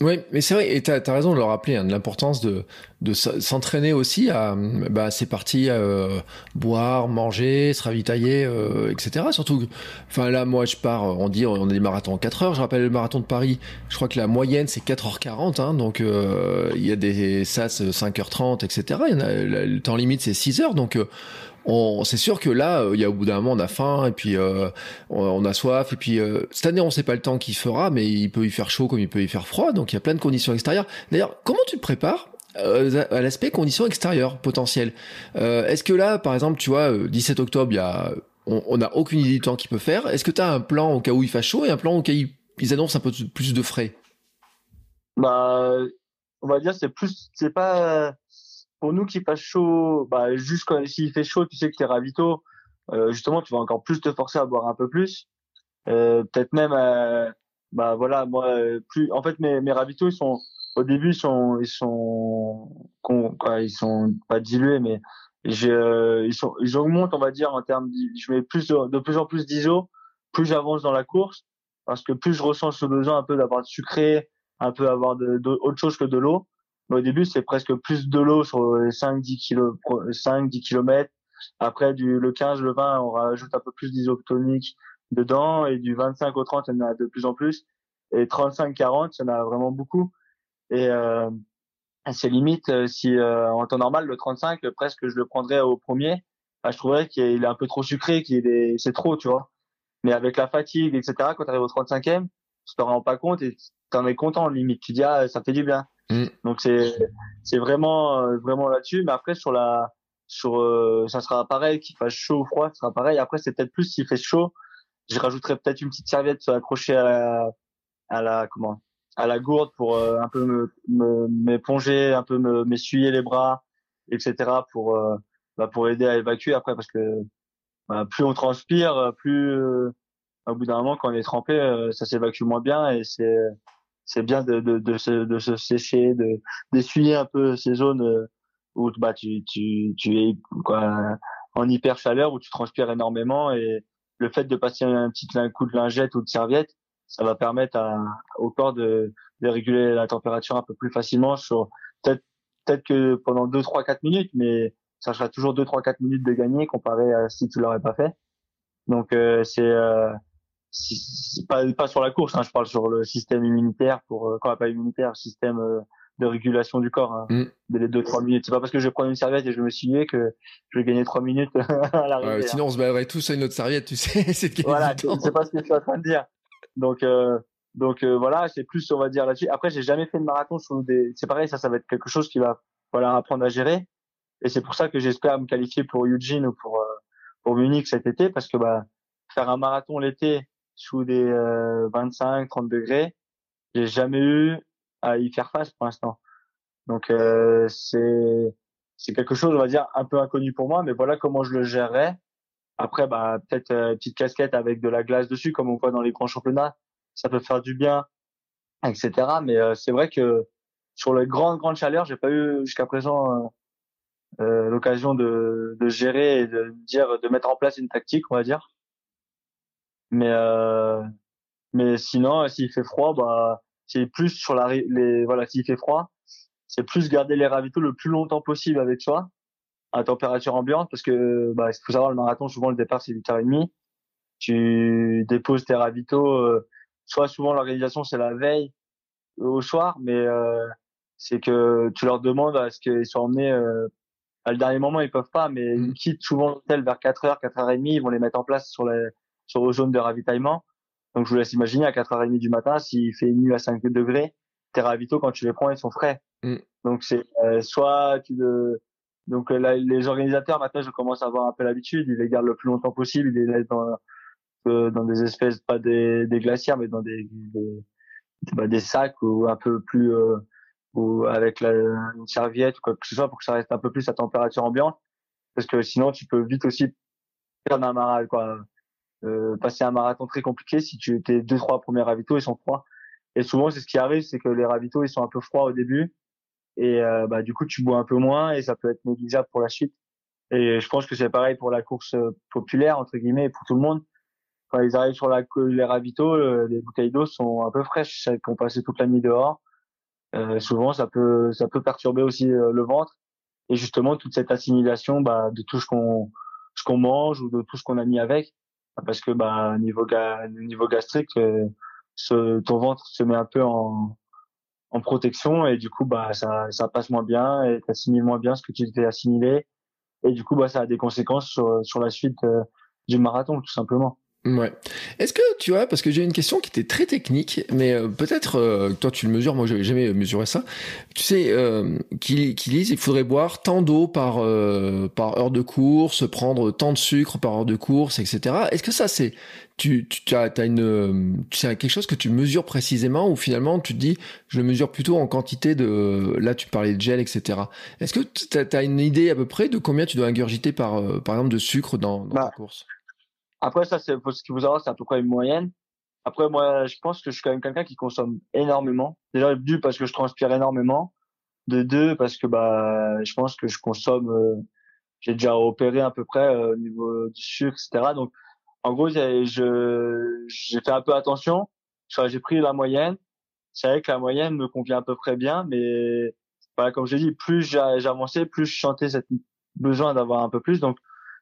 Oui, mais c'est vrai, et tu as, raison de le rappeler, hein, de l'importance de, de s'entraîner aussi à bah, ces parties, euh, boire, manger, se ravitailler, euh, etc. Surtout, enfin là, moi, je pars, on dit, on a des marathons en 4 heures. Je rappelle le marathon de Paris, je crois que la moyenne, c'est 4h40, hein, donc euh, il y a des SAS 5h30, etc. Le temps limite, c'est 6 heures, donc c'est sûr que là, euh, il y a au bout d'un moment, on a faim et puis euh, on, a soif et puis euh, cette année, on sait pas le temps qu'il fera, mais il peut y faire chaud comme il peut y faire froid, donc il y a plein de conditions extérieures. D'ailleurs, comment tu te prépares à l'aspect conditions extérieures potentielles? Est-ce que là, par exemple, tu vois, 17 octobre, il y a, on n'a aucune idée du temps qu'il peut faire. Est-ce que tu as un plan au cas où il fait chaud et un plan au cas où ils annoncent un peu plus de frais? Bah, on va dire c'est plus, c'est pas pour nous qui fasse chaud, bah, juste quand s'il fait chaud, tu sais que t'es ravito, euh, justement, tu vas encore plus te forcer à boire un peu plus. Euh, peut-être même, euh, bah voilà, moi, plus, en fait, mes, mes ravitaux, ils sont au début ils sont ils sont ils sont pas dilués mais ils sont ils augmentent on va dire en termes je mets plus de, plus en plus d'ISO plus j'avance dans la course parce que plus je ressens ce besoin un peu d'avoir de sucré un peu avoir autre chose que de l'eau mais au début c'est presque plus de l'eau sur les 5 10 kilo 5 10 kilomètres. Après du le 15 le 20 on rajoute un peu plus d'isotonique dedans. Et du 25 au 30 il y en a de plus en plus. Et 35 40 il y en a vraiment beaucoup. Et euh, c'est limite euh, si euh, en temps normal le 35 presque je le prendrais au premier. Bah, je trouverais qu'il est un peu trop sucré qu'il est c'est trop tu vois. Mais avec la fatigue etc quand tu arrives au 35e tu t'en rends pas compte et t'en es content limite tu dis ah ça fait du bien mm. donc c'est c'est vraiment euh, vraiment là-dessus mais après sur la sur ça sera pareil qu'il fasse chaud ou froid ça sera pareil après c'est peut-être plus s'il fait chaud je rajouterais peut-être une petite serviette accrochée à la à la comment à la gourde pour euh, un peu me m'éponger, un peu m'essuyer les bras, etc. pour euh, bah, pour aider à évacuer après parce que bah, plus on transpire, plus euh, au bout d'un moment quand on est trempé, ça s'évacue moins bien et c'est c'est bien de, de, de, se, de se sécher, de d'essuyer un peu ces zones où bah tu tu tu es quoi en hyper chaleur où tu transpires énormément et le fait de passer un petit coup de lingette ou de serviette ça va permettre à, au corps de, de réguler la température un peu plus facilement sur peut-être peut-être que pendant 2 3 4 minutes mais ça sera toujours 2 3 4 minutes de gagner comparé à si tu l'aurais pas fait. Donc euh, c'est euh, pas pas sur la course hein, je parle sur le système immunitaire pour euh, quand pas immunitaire, système euh, de régulation du corps hein, mm. les 2 3 minutes. C'est pas parce que je prends une serviette et je me suis que je vais gagner 3 minutes à l'arrivée. Ouais, sinon on se battrait tous à une autre serviette, tu sais, c'est Voilà, c'est pas ce que je suis en train de dire. Donc euh, donc euh, voilà, c'est plus on va dire là-dessus. Après, j'ai jamais fait de marathon sur des. C'est pareil, ça, ça va être quelque chose qui va voilà apprendre à gérer. Et c'est pour ça que j'espère me qualifier pour Eugene ou pour euh, pour Munich cet été, parce que bah faire un marathon l'été sous des 25, 30 degrés, j'ai jamais eu à y faire face pour l'instant. Donc euh, c'est c'est quelque chose, on va dire, un peu inconnu pour moi, mais voilà comment je le gérerais. Après, bah, peut-être euh, petite casquette avec de la glace dessus, comme on voit dans les grands championnats, ça peut faire du bien, etc. Mais euh, c'est vrai que sur les grandes grandes chaleurs, j'ai pas eu jusqu'à présent euh, euh, l'occasion de, de gérer et de dire, de mettre en place une tactique, on va dire. Mais mais sinon, s'il fait froid, bah c'est plus sur la les voilà, s'il fait froid, c'est plus garder les ravitaux le plus longtemps possible avec soi à température ambiante parce que bah il faut savoir le marathon souvent le départ c'est 8h30 tu déposes tes ravitaux euh, soit souvent l'organisation c'est la veille au soir mais euh, c'est que tu leur demandes à ce qu'ils soient emmenés euh, à le dernier moment ils peuvent pas mais ils mm. quittent souvent l'hôtel vers 4h 4h30 ils vont les mettre en place sur les sur les zones de ravitaillement. Donc je vous laisse imaginer à 4h30 du matin s'il fait nuit à 5 degrés tes ravitaux quand tu les prends ils sont frais. Mm. donc c'est soit tu donc euh, là, les organisateurs maintenant je commence à avoir un peu l'habitude, ils les gardent le plus longtemps possible, ils les laissent dans euh, dans des espèces pas des, des glacières mais dans des des, bah, des sacs ou un peu plus euh, ou avec la, une serviette ou quoi que ce soit pour que ça reste un peu plus à température ambiante. Parce que sinon tu peux vite aussi perdre un marathon quoi. euh, passer un marathon très compliqué si tu tes deux trois premiers ravitaux ils sont froids et souvent c'est ce qui arrive c'est que les ravitaux ils sont un peu froids au début. Et euh, bah du coup tu bois un peu moins et ça peut être négligeable pour la suite. Et je pense que c'est pareil pour la course euh, populaire entre guillemets pour tout le monde. Quand ils arrivent sur la les ravitaux euh, les bouteilles d'eau sont un peu fraîches celles qui ont passé toute la nuit dehors. Euh, souvent ça peut ça peut perturber aussi le ventre. Et justement toute cette assimilation bah, de tout ce qu'on ce qu'on mange ou de tout ce qu'on a mis avec parce que bah niveau ga niveau gastrique ce, ton ventre se met un peu en en protection et du coup bah ça ça passe moins bien et t'assimiles moins bien ce que tu t'es assimilé et du coup bah ça a des conséquences sur sur la suite euh, du marathon tout simplement. Ouais. Est-ce que tu vois, parce que j'ai une question qui était très technique, mais euh, peut-être euh, toi tu le mesures, moi j'avais jamais mesuré ça. Tu sais, euh, qu'ils disent il faudrait boire tant d'eau par par heure de course, prendre tant de sucre par heure de course, etc. Est-ce que ça c'est tu tu as, as une tu quelque chose que tu mesures précisément ou finalement tu te dis je le mesure plutôt en quantité de là tu parlais de gel etc. Est-ce que tu as, une idée à peu près de combien tu dois ingurgiter par par exemple de sucre dans, dans bah, ta course? Après, ça, c'est ce qu'il faut savoir, c'est à peu près une moyenne. Après, moi, je pense que je suis quand même quelqu'un qui consomme énormément. Déjà, du parce que je transpire énormément. De deux, parce que bah, je pense que je consomme. Euh, j'ai déjà opéré à peu près euh, au niveau du sucre, etc. Donc, en gros, je j'ai fait un peu attention. J'ai pris la moyenne. C'est vrai que la moyenne me convient à peu près bien, mais voilà, comme j'ai dit, plus j'avançais, plus je sentais cette besoin d'avoir un peu plus. Donc,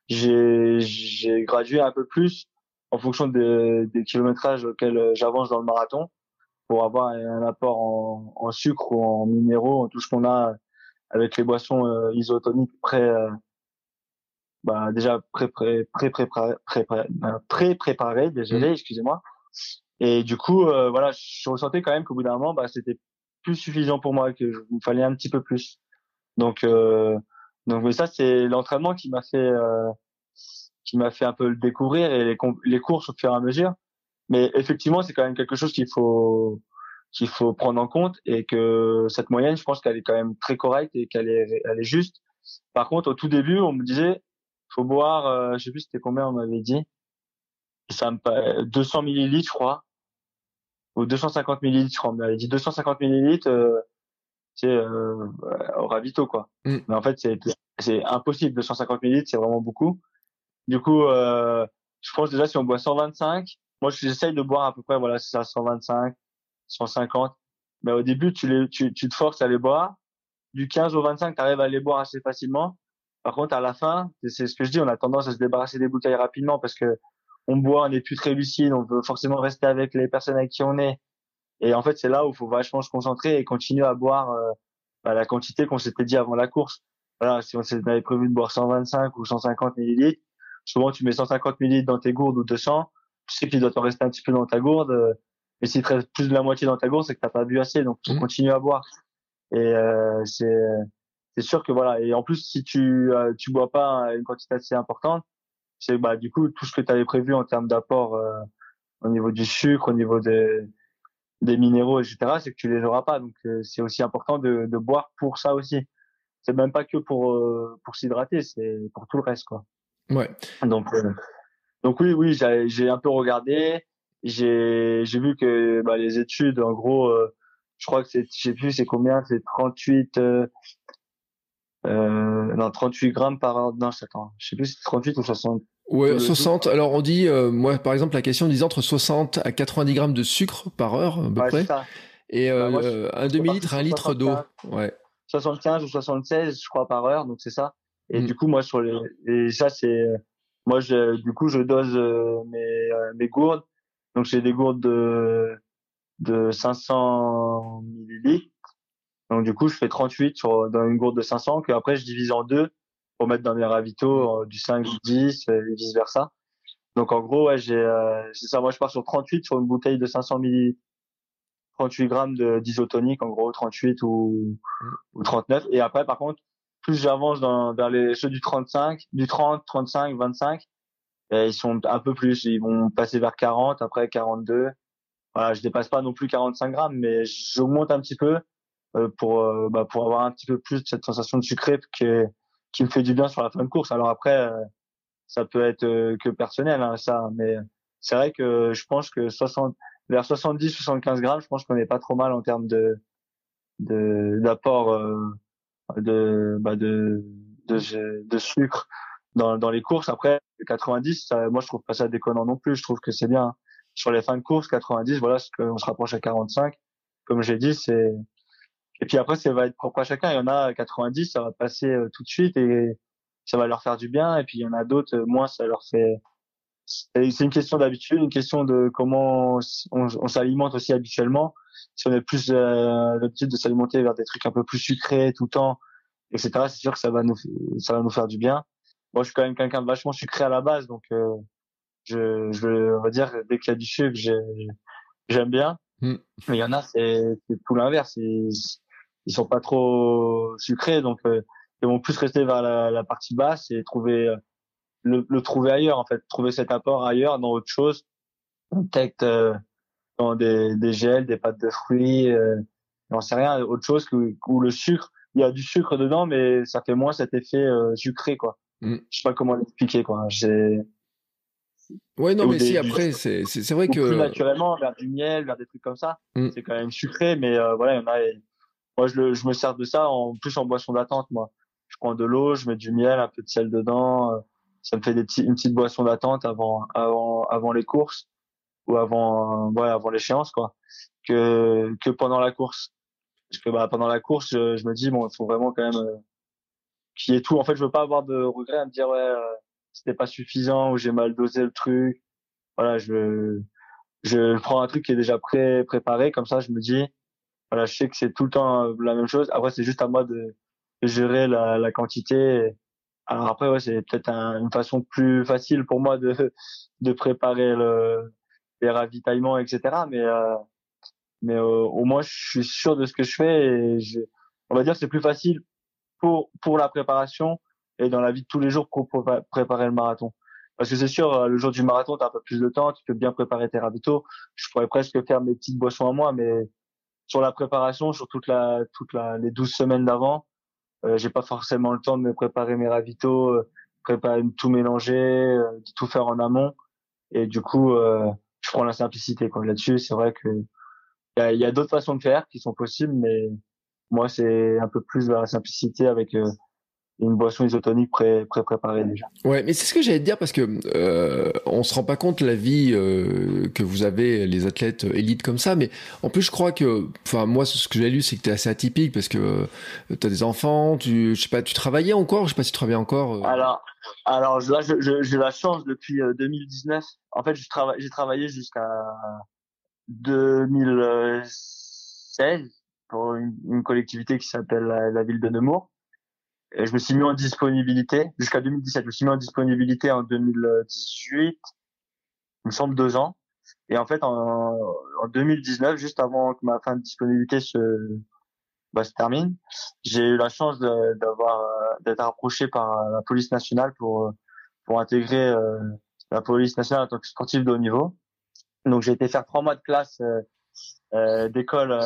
j'ai j'ai gradué un peu plus en fonction des, des kilométrages auxquels euh, j'avance dans le marathon pour avoir un apport en, en sucre ou en minéraux, en tout ce qu'on a avec les boissons euh, isotoniques pré euh, bah déjà pré pré pré pré pré pré préparé désolé mmh. excusez-moi et du coup voilà je ressentais quand même qu'au bout d'un moment bah c'était plus suffisant pour moi que je, il fallait un petit peu plus donc donc ça c'est l'entraînement qui m'a fait qui m'a fait un peu le découvrir et les, les courses au fur et à mesure. Mais effectivement, c'est quand même quelque chose qu'il faut qu'il faut prendre en compte et que cette moyenne, je pense qu'elle est quand même très correcte et qu'elle est elle est juste. Par contre, au tout début, on me disait faut boire, euh, je sais plus c'était combien on m'avait dit, ça me 200 millilitres, je crois, ou 250 millilitres, je crois. On m'avait dit 250 millilitres, euh, c'est euh, au ravito quoi. Mm. Mais en fait, c'est c'est impossible. 250 millilitres, c'est vraiment beaucoup. Du coup, euh, je pense déjà si on boit 125, moi j'essaye de boire à peu près voilà c'est ça 125, 150. Mais au début tu les tu, tu te forces à les boire. Du 15 au 25, tu arrives à les boire assez facilement. Par contre à la fin, c'est ce que je dis, on a tendance à se débarrasser des bouteilles rapidement parce que on boit, on n'est plus très lucide, on veut forcément rester avec les personnes avec qui on est. Et en fait, c'est là où il faut vachement se concentrer et continuer à boire euh, bah, la quantité qu'on s'était dit avant la course. Voilà, si on s'avait prévu de boire 125 ou 150 millilitres, souvent tu mets 150 ml dans tes gourdes ou 200, tu sais qu'il doit t'en rester un petit peu dans ta gourde. Euh, et s'il te reste plus de la moitié dans ta gourde, c'est que t'as pas bu assez, donc tu mmh. continues à boire. Et euh, c'est c'est sûr que voilà. Et en plus, si tu euh, tu bois pas une quantité assez importante, c'est bah du coup tout ce que tu avais prévu en termes d'apport euh, au niveau du sucre, au niveau des des minéraux, etc., c'est que tu les auras pas. Donc c'est aussi important de, de boire pour ça aussi. C'est même pas que pour pour s'hydrater, c'est pour tout le reste quoi. Ouais. Donc, euh, donc oui, oui, j'ai un peu regardé. J'ai j'ai vu que bah, les études, en gros, euh, je crois que c'est, je sais plus, c'est combien, c'est 38, euh, euh, non, 38 grammes par heure. Non, attends, je sais plus, c'est 38 ou 60. Ouais, 60. Alors on dit, moi par exemple, la question disait entre 60 à 90 grammes de sucre par heure, à peu près. Ça. Et bah, un demi-litre, un litre d'eau. Ouais. 75 ou 76, je crois, par heure, donc c'est ça. Et mm. du coup, moi, sur les, et ça, c'est, moi, je, du coup, je dose euh, mes, euh, mes gourdes. Donc, j'ai des gourdes de, de 500 millilitres. Donc, du coup, je fais 38 sur, dans une gourde de 500 que après, je divise en deux mettre dans mes ravitaux euh, du 5, du 10 et vice versa. Donc, en gros, ça. Moi, je pars sur 38 sur une bouteille de 500 millilitres. 38 grammes de d'isotonique, en gros, 38 ou, mm. ou 39. Et après, par contre, plus j'avance vers les jeux du 35, du 30, 35, 25, et ils sont un peu plus, ils vont passer vers 40, après 42. Voilà, je dépasse pas non plus 45 grammes, mais j'augmente un petit peu euh, pour euh, bah, pour avoir un petit peu plus de cette sensation de sucré qui me fait du bien sur la fin de course. Alors après, euh, ça peut être que personnel, hein, ça, mais c'est vrai que je pense que 60 vers 70, 75 grammes, je pense qu'on est pas trop mal en termes de d'apport de, bah de, de, de sucre dans, dans les courses. Après, 90, ça, moi je trouve pas ça déconnant non plus. Je trouve que c'est bien. Sur les fins de course, 90, voilà, ce qu'on se rapproche à 45. Comme j'ai dit, c'est et puis après, ça va être propre à chacun. Il y en a 90, ça va passer euh, tout de suite et ça va leur faire du bien. Et puis il y en a d'autres, euh, moins ça leur fait. C'est une question d'habitude, une question de comment on, on s'alimente aussi habituellement si on est plus euh, l'habitude de s'alimenter vers des trucs un peu plus sucrés tout le temps, etc. C'est sûr que ça va nous ça va nous faire du bien. Moi, je suis quand même quelqu'un de vachement sucré à la base, donc euh, je, je va dire dès qu'il y a du sucre, j'aime bien. Mm. Mais il y en a, c'est tout l'inverse. Ils, ils sont pas trop sucrés, donc euh, ils vont plus rester vers la, la partie basse et trouver euh, le, le, trouver ailleurs en fait, trouver cet apport ailleurs dans autre chose. Peut-être euh, dans des, des gels, des pâtes de fruits, euh, j'en sais rien, autre chose que, où le sucre, il y a du sucre dedans, mais ça fait moins cet effet euh, sucré, quoi. Mm. Je sais pas comment l'expliquer, quoi. J'ai, Ouais, non, mais si, après, c'est, c'est, vrai que. Plus naturellement, vers du miel, vers des trucs comme ça. Mm. C'est quand même sucré, mais euh, voilà, il y en a. Moi, je, le, je me sers de ça en plus en boisson d'attente, moi. Je prends de l'eau, je mets du miel, un peu de sel dedans. Euh, ça me fait des petits, une petite boisson d'attente avant, avant, avant les courses ou avant, ouais, avant l'échéance, quoi. Que, que pendant la course. Parce que bah, pendant la course, je, je me dis, bon, il faut vraiment quand même euh, qu'il y tout. En fait, je veux pas avoir de regrets à me dire, ouais, euh, c'était pas suffisant ou j'ai mal dosé le truc. Voilà, je, je prends un truc qui est déjà pré préparé, comme ça, je me dis, voilà, je sais que c'est tout le temps euh, la même chose. Après, c'est juste à moi de, gérer la, la quantité. Alors après, ouais, c'est peut-être une façon plus facile pour moi de, de préparer le, les ravitaillements, etc. Mais, euh, mais euh, au moins, je suis sûr de ce que je fais et je, on va dire c'est plus facile pour, pour la préparation et dans la vie de tous les jours pour préparer le marathon. Parce que c'est sûr, euh, le jour du marathon, tu as un peu plus de temps, tu peux bien préparer tes ravitaux. Je pourrais presque faire mes petites boissons à moi, mais sur la préparation, sur toute la, toute la, les 12 semaines d'avant, euh, j'ai pas forcément le temps de me préparer mes ravitaux, euh, préparer tout mélanger, euh, de tout faire en amont. Et du coup, euh, je prends la simplicité. Quoi. Là-dessus, c'est vrai que il y a, y a d'autres façons de faire qui sont possibles, mais moi, c'est un peu plus la simplicité avec une boisson isotonique pré, pré préparée déjà. Ouais, mais c'est ce que j'allais te dire parce que euh, on se rend pas compte la vie euh, que vous avez les athlètes élites comme ça, mais en plus je crois que, enfin moi ce que j'ai lu c'est que tu es assez atypique parce que euh, tu as des enfants, tu, je sais pas, tu travaillais encore, je sais pas si tu travaillais encore. Euh. Alors, alors là j'ai la chance depuis 2019. En fait, j'ai travaillé, jusqu'à 2016 pour une, une collectivité qui s'appelle la, la ville de Nemours. Et je me suis mis en disponibilité jusqu'à 2017. Je me suis mis en disponibilité en 2018, il me semble deux ans. Et en fait, en, en 2019, juste avant que ma fin de disponibilité se, bah, se termine, j'ai eu la chance d'avoir euh, d'être approché par la police nationale pour pour intégrer euh, la police nationale en tant que sportif de haut niveau. Donc j'ai été faire trois mois de classe euh, euh d'école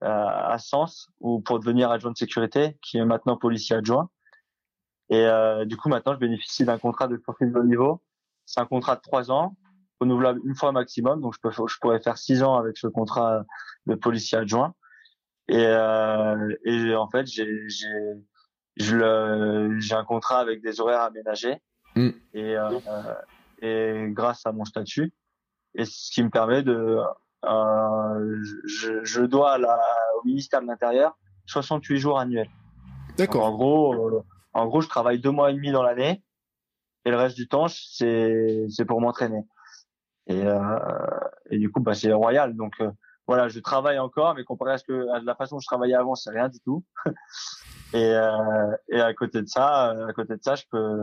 à Sens ou pour devenir adjoint de sécurité, qui est maintenant policier adjoint. Et euh, du coup, maintenant, je bénéficie d'un contrat de sportif de haut niveau. C'est un contrat de trois ans, renouvelable une fois maximum. Donc, je, peux, je pourrais faire six ans avec ce contrat de policier adjoint. Et, euh, et en fait, j'ai j'ai un contrat avec des horaires aménagés. Mm. Et, euh, et grâce à mon statut, et ce qui me permet de euh, je, je, dois à la, au ministère de l'Intérieur 68 jours annuels. D'accord. En gros, euh, en gros, je travaille deux mois et demi dans l'année et le reste du temps, c'est c'est pour m'entraîner. Et, euh, et du coup, bah, c'est royal. Donc euh, voilà, je travaille encore, mais comparé à ce que à la façon dont je travaillais avant, c'est rien du tout. et euh, et à côté de ça, à côté de ça, je peux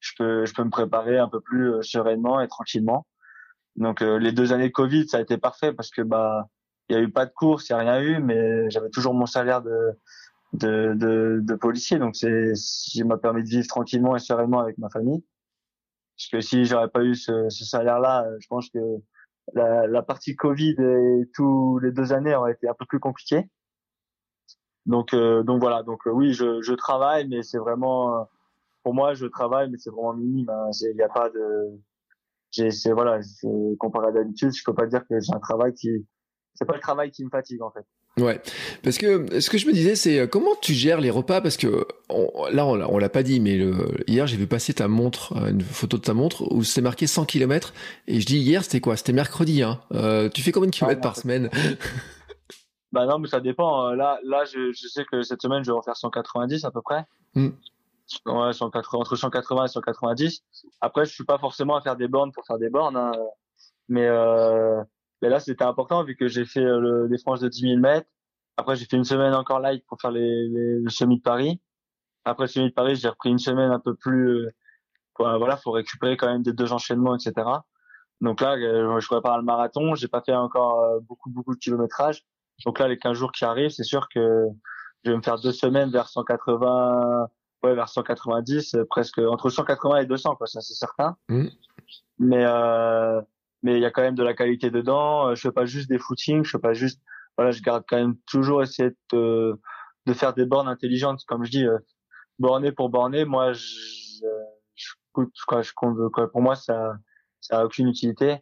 je peux je peux me préparer un peu plus sereinement et tranquillement. Donc euh, les deux années de Covid, ça a été parfait parce que bah il y a eu pas de course, il y a rien eu, mais j'avais toujours mon salaire de de, de, de policier, donc c'est ce m'a permis de vivre tranquillement et sereinement avec ma famille. Parce que si j'aurais pas eu ce, ce salaire-là, euh, je pense que la, la, partie Covid et tous les deux années auraient été un peu plus compliquées. Donc euh, donc voilà, donc oui, je, je travaille, mais c'est vraiment pour moi je travaille, mais c'est vraiment minime. Hein. Il n'y a pas de c'est voilà, comparé à d'habitude, je peux pas dire que j'ai un travail qui c'est pas le travail qui me fatigue en fait. Ouais, parce que ce que je me disais, c'est euh, comment tu gères les repas? Parce que là, on, l'a pas dit, mais le, hier, j'ai vu passer ta montre, euh, une photo de ta montre où c'est marqué 100 km. Et je dis hier, c'était quoi? C'était mercredi. Hein euh, tu fais combien de kilomètres par semaine? Bah non, mais ça dépend. Là, là, je, je, sais que cette semaine, je vais en faire 190 à peu près. Hmm. Ouais, 180, entre 180 et 190. Après, je suis pas forcément à faire des bornes pour faire des bornes, hein. mais, euh, mais là, c'était important vu que j'ai fait euh, le, les franges de 10 000 mètres. Après, j'ai fait une semaine encore light pour faire les, les, le semi de Paris. Après le semi de Paris, j'ai repris une semaine un peu plus, euh, voilà, faut récupérer quand même des deux enchaînements, etc. Donc là, euh, je prépare le marathon. J'ai pas fait encore beaucoup, beaucoup de kilométrage. Donc là, les 15 jours qui arrivent, c'est sûr que je vais me faire deux semaines vers 180, ouais, vers 190, euh, presque entre 180 et 200, quoi, ça c'est certain. Mm. Mais euh, mais il y a quand même de la qualité dedans. Euh, je fais pas juste des footings, je fais pas juste, voilà, je garde quand même toujours essayer de, de faire des bornes intelligentes, comme je dis, euh, borner pour borner. Moi, je, je, quoi, je compte, quoi, pour moi, ça, ça a aucune utilité.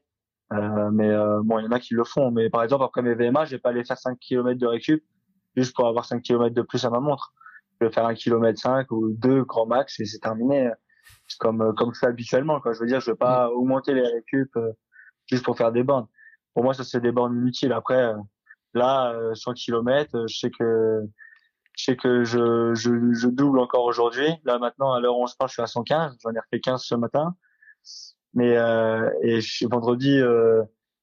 Euh, mais euh, bon, il y en a qui le font. Mais par exemple, après mes VMA, je vais pas aller faire 5 km de récup juste pour avoir 5 km de plus à ma montre. Faire un kilomètre 5 ou 2 grand max et c'est terminé. C'est comme comme je fais habituellement. Quoi. Je veux dire, je vais pas augmenter les récup juste pour faire des bornes. Pour moi, ça c'est des bornes inutiles. Après, là, 100 km, je sais que je sais que je, je, je double encore aujourd'hui. Là maintenant, à l'heure où on se parle, je suis à 115. J'en ai refait 15 ce matin. Mais euh, et je, vendredi, euh,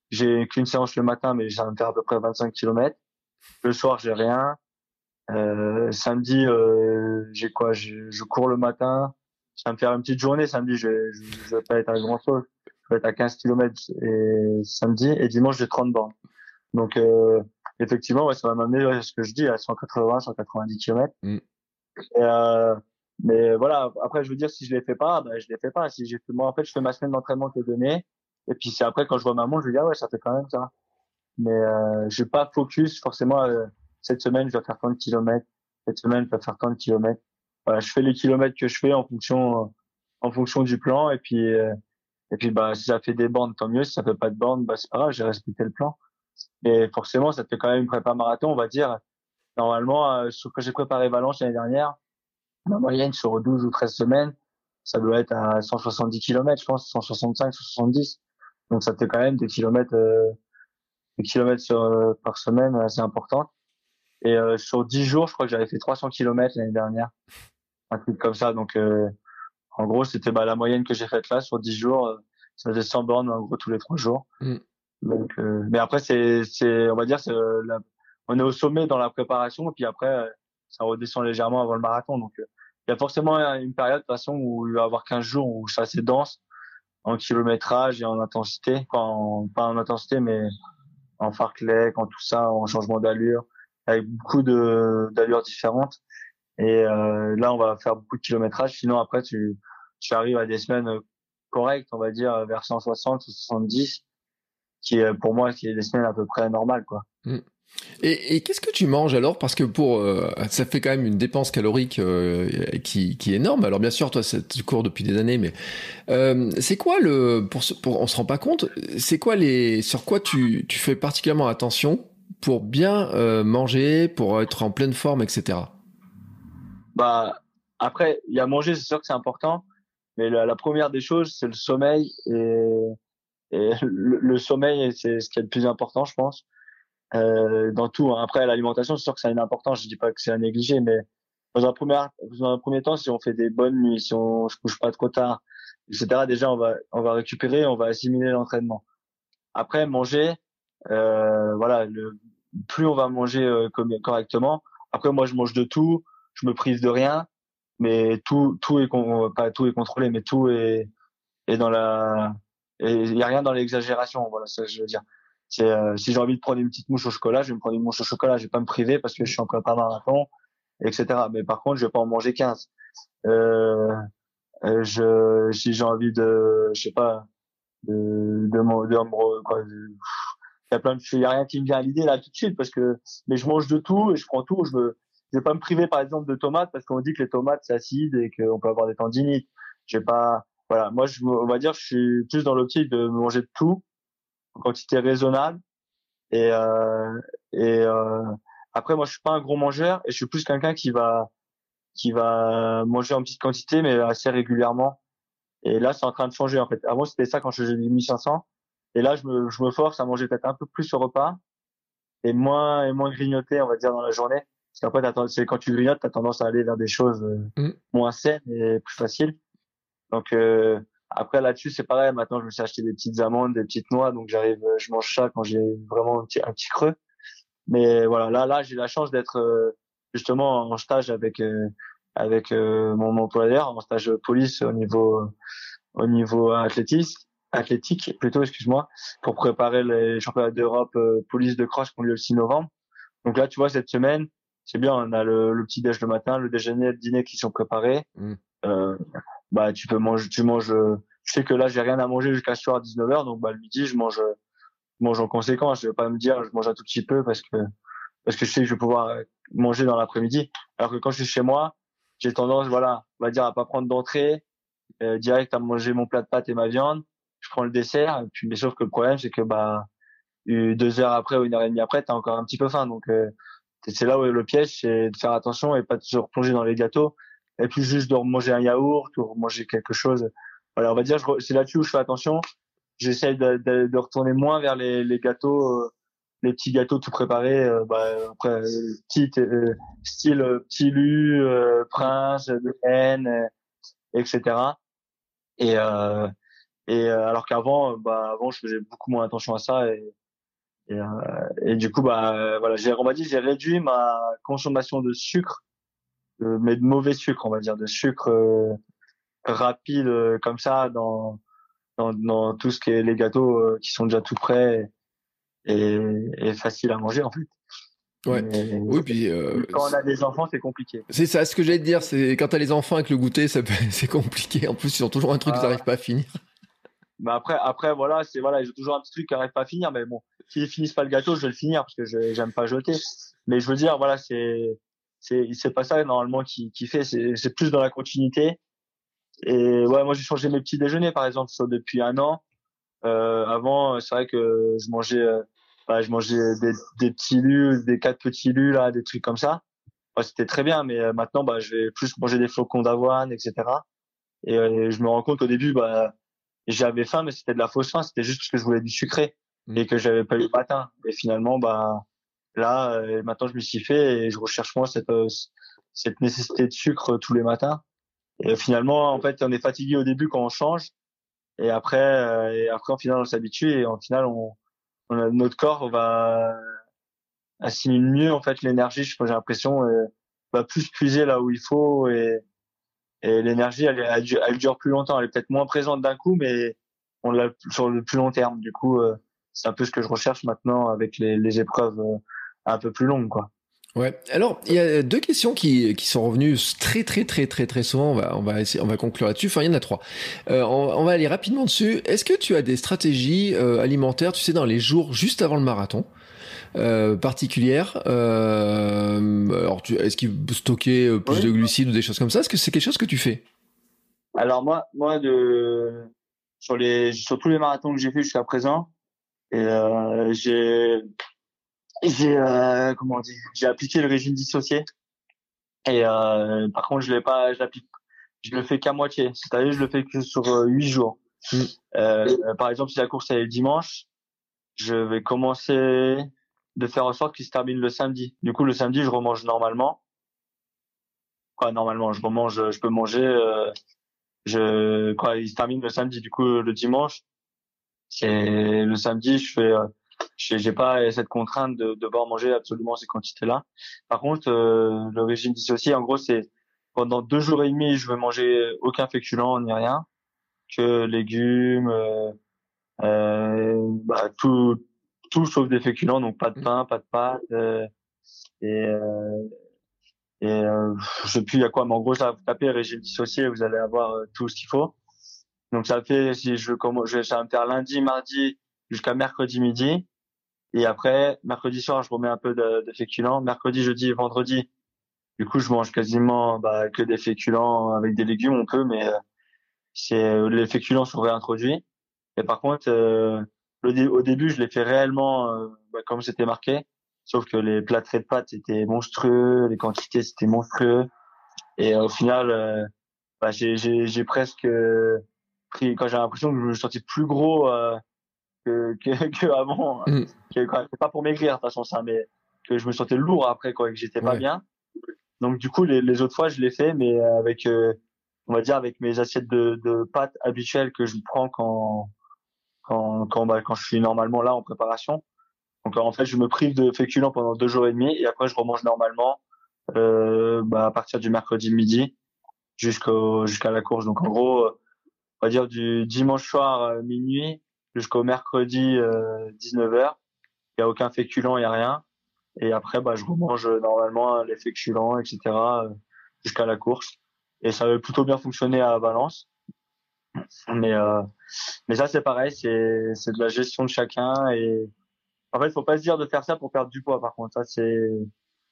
j'ai qu'une séance le matin, mais ça va me faire à peu près 25 km. Le soir, j'ai rien. Euh, samedi, euh, j'ai quoi je, je, cours le matin. Ça va me faire une petite journée. Samedi, je, je, je vais pas être à grand chose. Je vais être à 15 km et samedi et dimanche, j'ai 30 bornes. Donc euh, effectivement, ouais, ça va m'amener à ce que je dis à 180, 190 km. Mm. euh, mais voilà, après, je veux dire, si je les fais pas, ben, je les fais pas. Si j'ai fait, moi, en fait, je fais ma semaine d'entraînement qui est donnée. Et puis, c'est après, quand je vois ma montre, je vais dire, ah ouais, ça fait quand même ça. Mais, euh, je vais pas focus forcément, euh, cette semaine, je dois faire tant de kilomètres. Cette semaine, je dois faire tant de kilomètres. Voilà, je fais les kilomètres que je fais en fonction, en fonction du plan. Et puis, euh, et puis, bah, si ça fait des bandes, tant mieux. Si ça fait pas de bandes, bah, c'est pas grave, j'ai respecté le plan. Et forcément, ça fait quand même une prépa marathon, on va dire. Normalement, euh, que j'ai préparé Valence l'année dernière, ma moyenne sur 12 ou 13 semaines, ça doit être à 170 km, je pense, 165, 170. Donc ça fait quand même des kilomètres, euh, des kilomètres sur, euh, par semaine assez importantes. Et euh, sur 10 jours, je crois que j'avais fait 300 km l'année dernière, un truc comme ça. Donc euh, en gros, c'était bah, la moyenne que j'ai faite là sur 10 jours. ça faisait 100 bornes en gros tous les trois jours. Mm. Donc, euh, mais après, c'est, c'est, on va dire, c'est, la, on est au sommet dans la préparation, et puis après, euh, ça redescend légèrement avant le marathon. Donc, euh, il y a forcément une période de toute façon où il va y avoir 15 jours où c'est assez dense en kilométrage et en intensité, pas en, pas en intensité, mais en fartlek, en tout ça, en changement d'allure, avec beaucoup de d'allures différentes. Et euh, là, on va faire beaucoup de kilométrage. Sinon, après, tu, tu arrives à des semaines correctes, on va dire vers 160 ou 70 qui est pour moi qui est des semaines à peu près normales quoi. Mm. Et, et qu'est-ce que tu manges alors? Parce que pour euh, ça fait quand même une dépense calorique euh, qui, qui, est énorme. Alors bien sûr, toi, tu cours depuis des années, mais euh, c'est quoi le pour, pour on se rend pas compte C'est quoi les sur quoi tu, tu fais particulièrement attention? Pour bien euh, manger, pour être en pleine forme, etc. Bah après, il y a manger, c'est sûr que c'est important, mais la, première des choses, c'est le sommeil et le, sommeil, c'est ce qui est le plus important, je pense, euh, dans tout. Hein. Après, l'alimentation, c'est sûr que c'est une importance. Je dis pas que c'est à négliger, mais dans un premier, dans un premier temps, si on fait des bonnes nuits, si on se couche pas trop tard, etc. Déjà, on va, on va récupérer, on va assimiler l'entraînement. Après, manger, voilà, le, plus on va manger euh, correctement. Après, moi, je mange de tout, je me prive de rien, mais tout, tout est, pas tout est contrôlé, mais tout est, est dans la, il y a rien dans l'exagération. Voilà, ça je veux dire. C'est euh, si j'ai envie de prendre une petite mouche au chocolat, je vais me prendre une mouche au chocolat. Je vais pas me priver parce que je suis encore pas marathon, etc. Mais par contre, je vais pas en manger 15. Euh, euh, je si j'ai envie de, je sais pas, de de, de, quoi. Il y a plein de y a rien qui me vient à l'idée là tout de suite parce que mais je mange de tout et je prends tout. Je veux je vais pas me priver par exemple de tomates parce qu'on dit que les tomates c'est acide et qu'on peut avoir des tendinites. Je vais pas voilà, moi, je, on va dire, je suis plus dans l'optique de manger de tout en quantité raisonnable. Et, euh, et euh, après, moi, je suis pas un gros mangeur et je suis plus quelqu'un qui va qui va manger en petite quantité, mais assez régulièrement. Et là, c'est en train de changer en fait. Avant, c'était ça quand je faisais 1500. Et là, je me, je me force à manger peut-être un peu plus au repas et moins et moins grignoter, on va dire, dans la journée. Parce qu'après, c'est quand tu grignotes, tu as tendance à aller vers des choses euh, mm. moins saines et plus faciles. Donc euh, après là-dessus c'est pareil. Maintenant je me suis acheté des petites amandes, des petites noix, donc j'arrive, euh, je mange ça quand j'ai vraiment un petit, un petit creux. Mais voilà, là là j'ai la chance d'être euh, justement en stage avec avec mon, employeur, en stage police au niveau au niveau athlétisme athlétique plutôt excuse-moi pour préparer les championnats d'Europe police de cross qui ont lieu le 6 novembre. Donc là tu vois cette semaine c'est bien on a le, le petit déj le matin, le déjeuner, le dîner qui sont préparés. Mmh. Euh, bah tu peux manger tu manges euh, je sais que là j'ai rien à manger jusqu'à ce soir à 19h donc bah le midi je mange je mange en conséquence je vais pas me dire je mange un tout petit peu parce que parce que je sais que je vais pouvoir euh, manger dans l'après-midi alors que quand je suis chez moi j'ai tendance voilà on va dire à pas prendre d'entrée euh, direct à manger mon plat de pâtes et ma viande je prends le dessert. Et puis, mais sauf que le problème, c'est que bah deux heures après ou une heure et demie après, t'as encore un petit peu faim. Donc euh, c'est là où le piège, c'est de faire attention et pas de se replonger dans les gâteaux. Et puis juste de manger un yaourt ou manger quelque chose. Voilà, on va dire, c'est là-dessus où je fais attention. J'essaie de, de, de, retourner moins vers les, les gâteaux, euh, les petits gâteaux tout préparés, euh, bah, après, petit, style petit lu, prince, de haine, etc. Et, et alors qu'avant, bah, avant, je faisais beaucoup moins attention à ça et, et, euh, et du coup, bah voilà, j'ai on va dire j'ai réduit ma consommation de sucre, mais de mauvais sucre, on va dire, de sucre euh, rapide euh, comme ça dans, dans, dans tout ce qui est les gâteaux qui sont déjà tout prêts et, et faciles à manger en fait. Ouais. oui, puis quand on a des enfants, c'est compliqué. C'est ça, ce que j'allais te dire, c'est quand t'as les enfants avec le goûter, c'est compliqué. En plus, ils ont toujours un truc qu'ils n'arrivent pas à finir. Mais après, après voilà, c'est voilà, j'ai toujours un petit truc qui n'arrive pas à finir. Mais bon, s'ils finissent pas le gâteau, je vais le finir parce que je j'aime pas jeter. Mais je veux dire, voilà, c'est c'est c'est pas ça normalement qui qui fait. C'est c'est plus dans la continuité. Et ouais, moi j'ai changé mes petits déjeuners par exemple depuis un an. Euh, avant, c'est vrai que je mangeais, euh, bah, je mangeais des, des petits lus, des quatre petits lus là, des trucs comme ça. C'était très bien, mais euh, maintenant, bah, je vais plus manger des flocons d'avoine, etc. Et, et je me rends compte qu'au début, bah, j'avais faim, mais c'était de la fausse faim. C'était juste parce que je voulais du sucré mm. et que j'avais pas eu le matin. Et finalement, bah là, euh, maintenant, je me suis fait et je recherche moi cette euh, cette nécessité de sucre tous les matins. Et finalement, en fait, on est fatigué au début quand on change, et après, euh, et après, en final, on s'habitue et en final, on, on a, notre corps va assimiler mieux en fait l'énergie. J'ai l'impression va plus puiser là où il faut et et l'énergie elle, dure plus longtemps elle est peut-être moins présente d'un coup mais on l'a sur le plus long terme du coup euh, c'est un peu ce que je recherche maintenant avec les, épreuves euh, un peu plus longues quoi Ouais. Alors, il y a deux questions qui, sont revenues très très très très très souvent. On va conclure là-dessus. Enfin, il y en a trois. Euh, on, va aller rapidement dessus. Est-ce que tu as des stratégies alimentaires, tu sais, dans les jours juste avant le marathon, euh, particulière. Euh, alors, est-ce qu'il stocker euh, plus de glucides ou des choses comme ça? Est-ce que c'est quelque chose que tu fais? Alors moi, moi de sur les sur tous les marathons que j'ai fait jusqu'à présent, et j'ai j'ai comment on dit j'ai appliqué le régime dissocié. Et par contre, je l'ai pas, je l'applique, je le fais qu'à moitié. C'est-à-dire, je le fais que sur huit jours. Mm. par exemple, si la course est le dimanche, je vais commencer de faire en sorte qu'il se termine le samedi. Du coup, le samedi, je remange normalement. Quoi, normalement, je remange, je peux manger. Euh, je quoi, il se termine le samedi. Du coup, le dimanche, c'est le samedi, je fais. Euh, j'ai pas cette contrainte de, devoir manger absolument ces quantités-là. Par contre, euh, le régime dissocié, en gros, c'est pendant deux jours et demi, je vais manger aucun féculent ni rien, que légumes, euh, euh bah, tout, tout sauf des féculents, donc pas de pain, pas de pâtes. Euh, et euh, et euh, je sais plus il y a quoi, mais en gros, ça vous tapez régime dissocié, vous allez avoir euh, tout ce qu'il faut. Donc ça fait si je commence, je vais ça me faire lundi, mardi jusqu'à mercredi midi. Et après, mercredi soir, je remets un peu de, de féculents. Mercredi, jeudi, vendredi, du coup, je mange quasiment bah, que des féculents avec des légumes, on peut, mais euh, c'est les féculents sont réintroduits. Et par contre, euh, au début, je l'ai fait réellement euh, bah, comme c'était marqué, sauf que les plâtrés de pâtes étaient monstrueux, les quantités c'était monstrueux, et au final, euh, bah, j'ai presque pris quand j'ai l'impression que je me sentais plus gros euh, que, que, que avant. Mm. C'est pas pour maigrir de toute façon ça, mais que je me sentais lourd après quoi, que j'étais pas bien. Donc du coup, les, les autres fois, je l'ai fait, mais avec, on va dire, avec mes assiettes de, de pâtes habituelles que je prends quand bah, quand je suis normalement là en préparation. Donc en fait, je me prive de féculents pendant deux jours et demi et après je remange normalement euh, bah, à partir du mercredi midi jusqu'à la course. Donc en gros, on va dire du dimanche soir euh, minuit jusqu'au mercredi euh, 19h. Il y a aucun féculent, il y a rien. Et après, bah, je remange normalement les féculents, etc. Euh, jusqu'à la course. Et ça avait plutôt bien fonctionné à Valence. Mais euh, mais ça c'est pareil, c'est c'est de la gestion de chacun et en fait, il faut pas se dire de faire ça pour perdre du poids. Par contre, ça c'est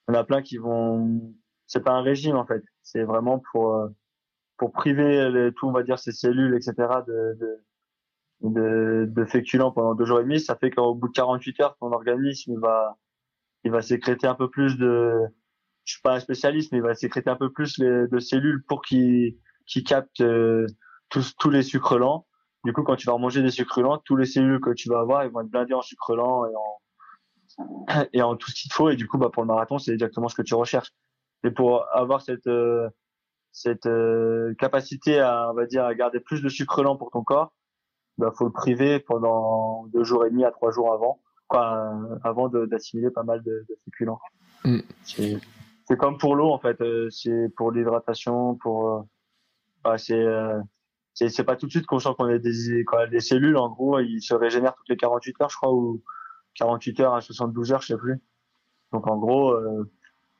en a plein qui vont c'est pas un régime en fait, c'est vraiment pour euh, pour priver les, tout on va dire ces cellules etc de, de de, de féculents pendant deux jours et demi, ça fait qu'au bout de 48 heures, ton organisme il va il va sécréter un peu plus de je suis pas un spécialiste, mais il va sécréter un peu plus les, de cellules pour qu'il qui capte euh, tous tous les sucres lents. Du coup, quand tu vas manger des sucres lents, tous les cellules que tu vas avoir, ils vont être blindés en sucre lent et en et en tout ce qu'il te faut. Et du coup, bah pour le marathon, c'est exactement ce que tu recherches. Et pour avoir cette euh, cette euh, capacité à on va dire à garder plus de sucre lent pour ton corps, bah faut le priver pendant deux jours et demi à trois jours avant, quoi, avant d'assimiler pas mal de, de féculents. Mm. C'est comme pour l'eau en fait, euh, c'est pour l'hydratation, pour euh, bah, c'est c'est pas tout de suite qu'on sent qu'on a des quand des cellules en gros, ils se régénèrent toutes les 48 heures je crois ou 48 heures à 72 heures, je sais plus. Donc en gros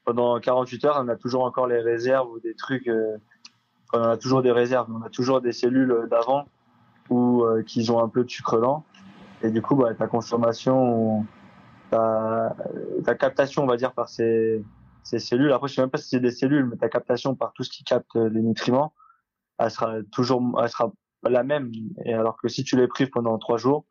pendant 48 heures, on a toujours encore les réserves ou des trucs. Euh, on a toujours des réserves, on a toujours des cellules d'avant ou euh, qui ont un peu de sucre lent. Et du coup, bah, ta consommation, ta, ta captation, on va dire, par ces, ces cellules. Après, je sais même pas si c'est des cellules, mais ta captation par tout ce qui capte les nutriments, elle sera toujours, elle sera la même. Et alors que si tu les prives pendant trois jours,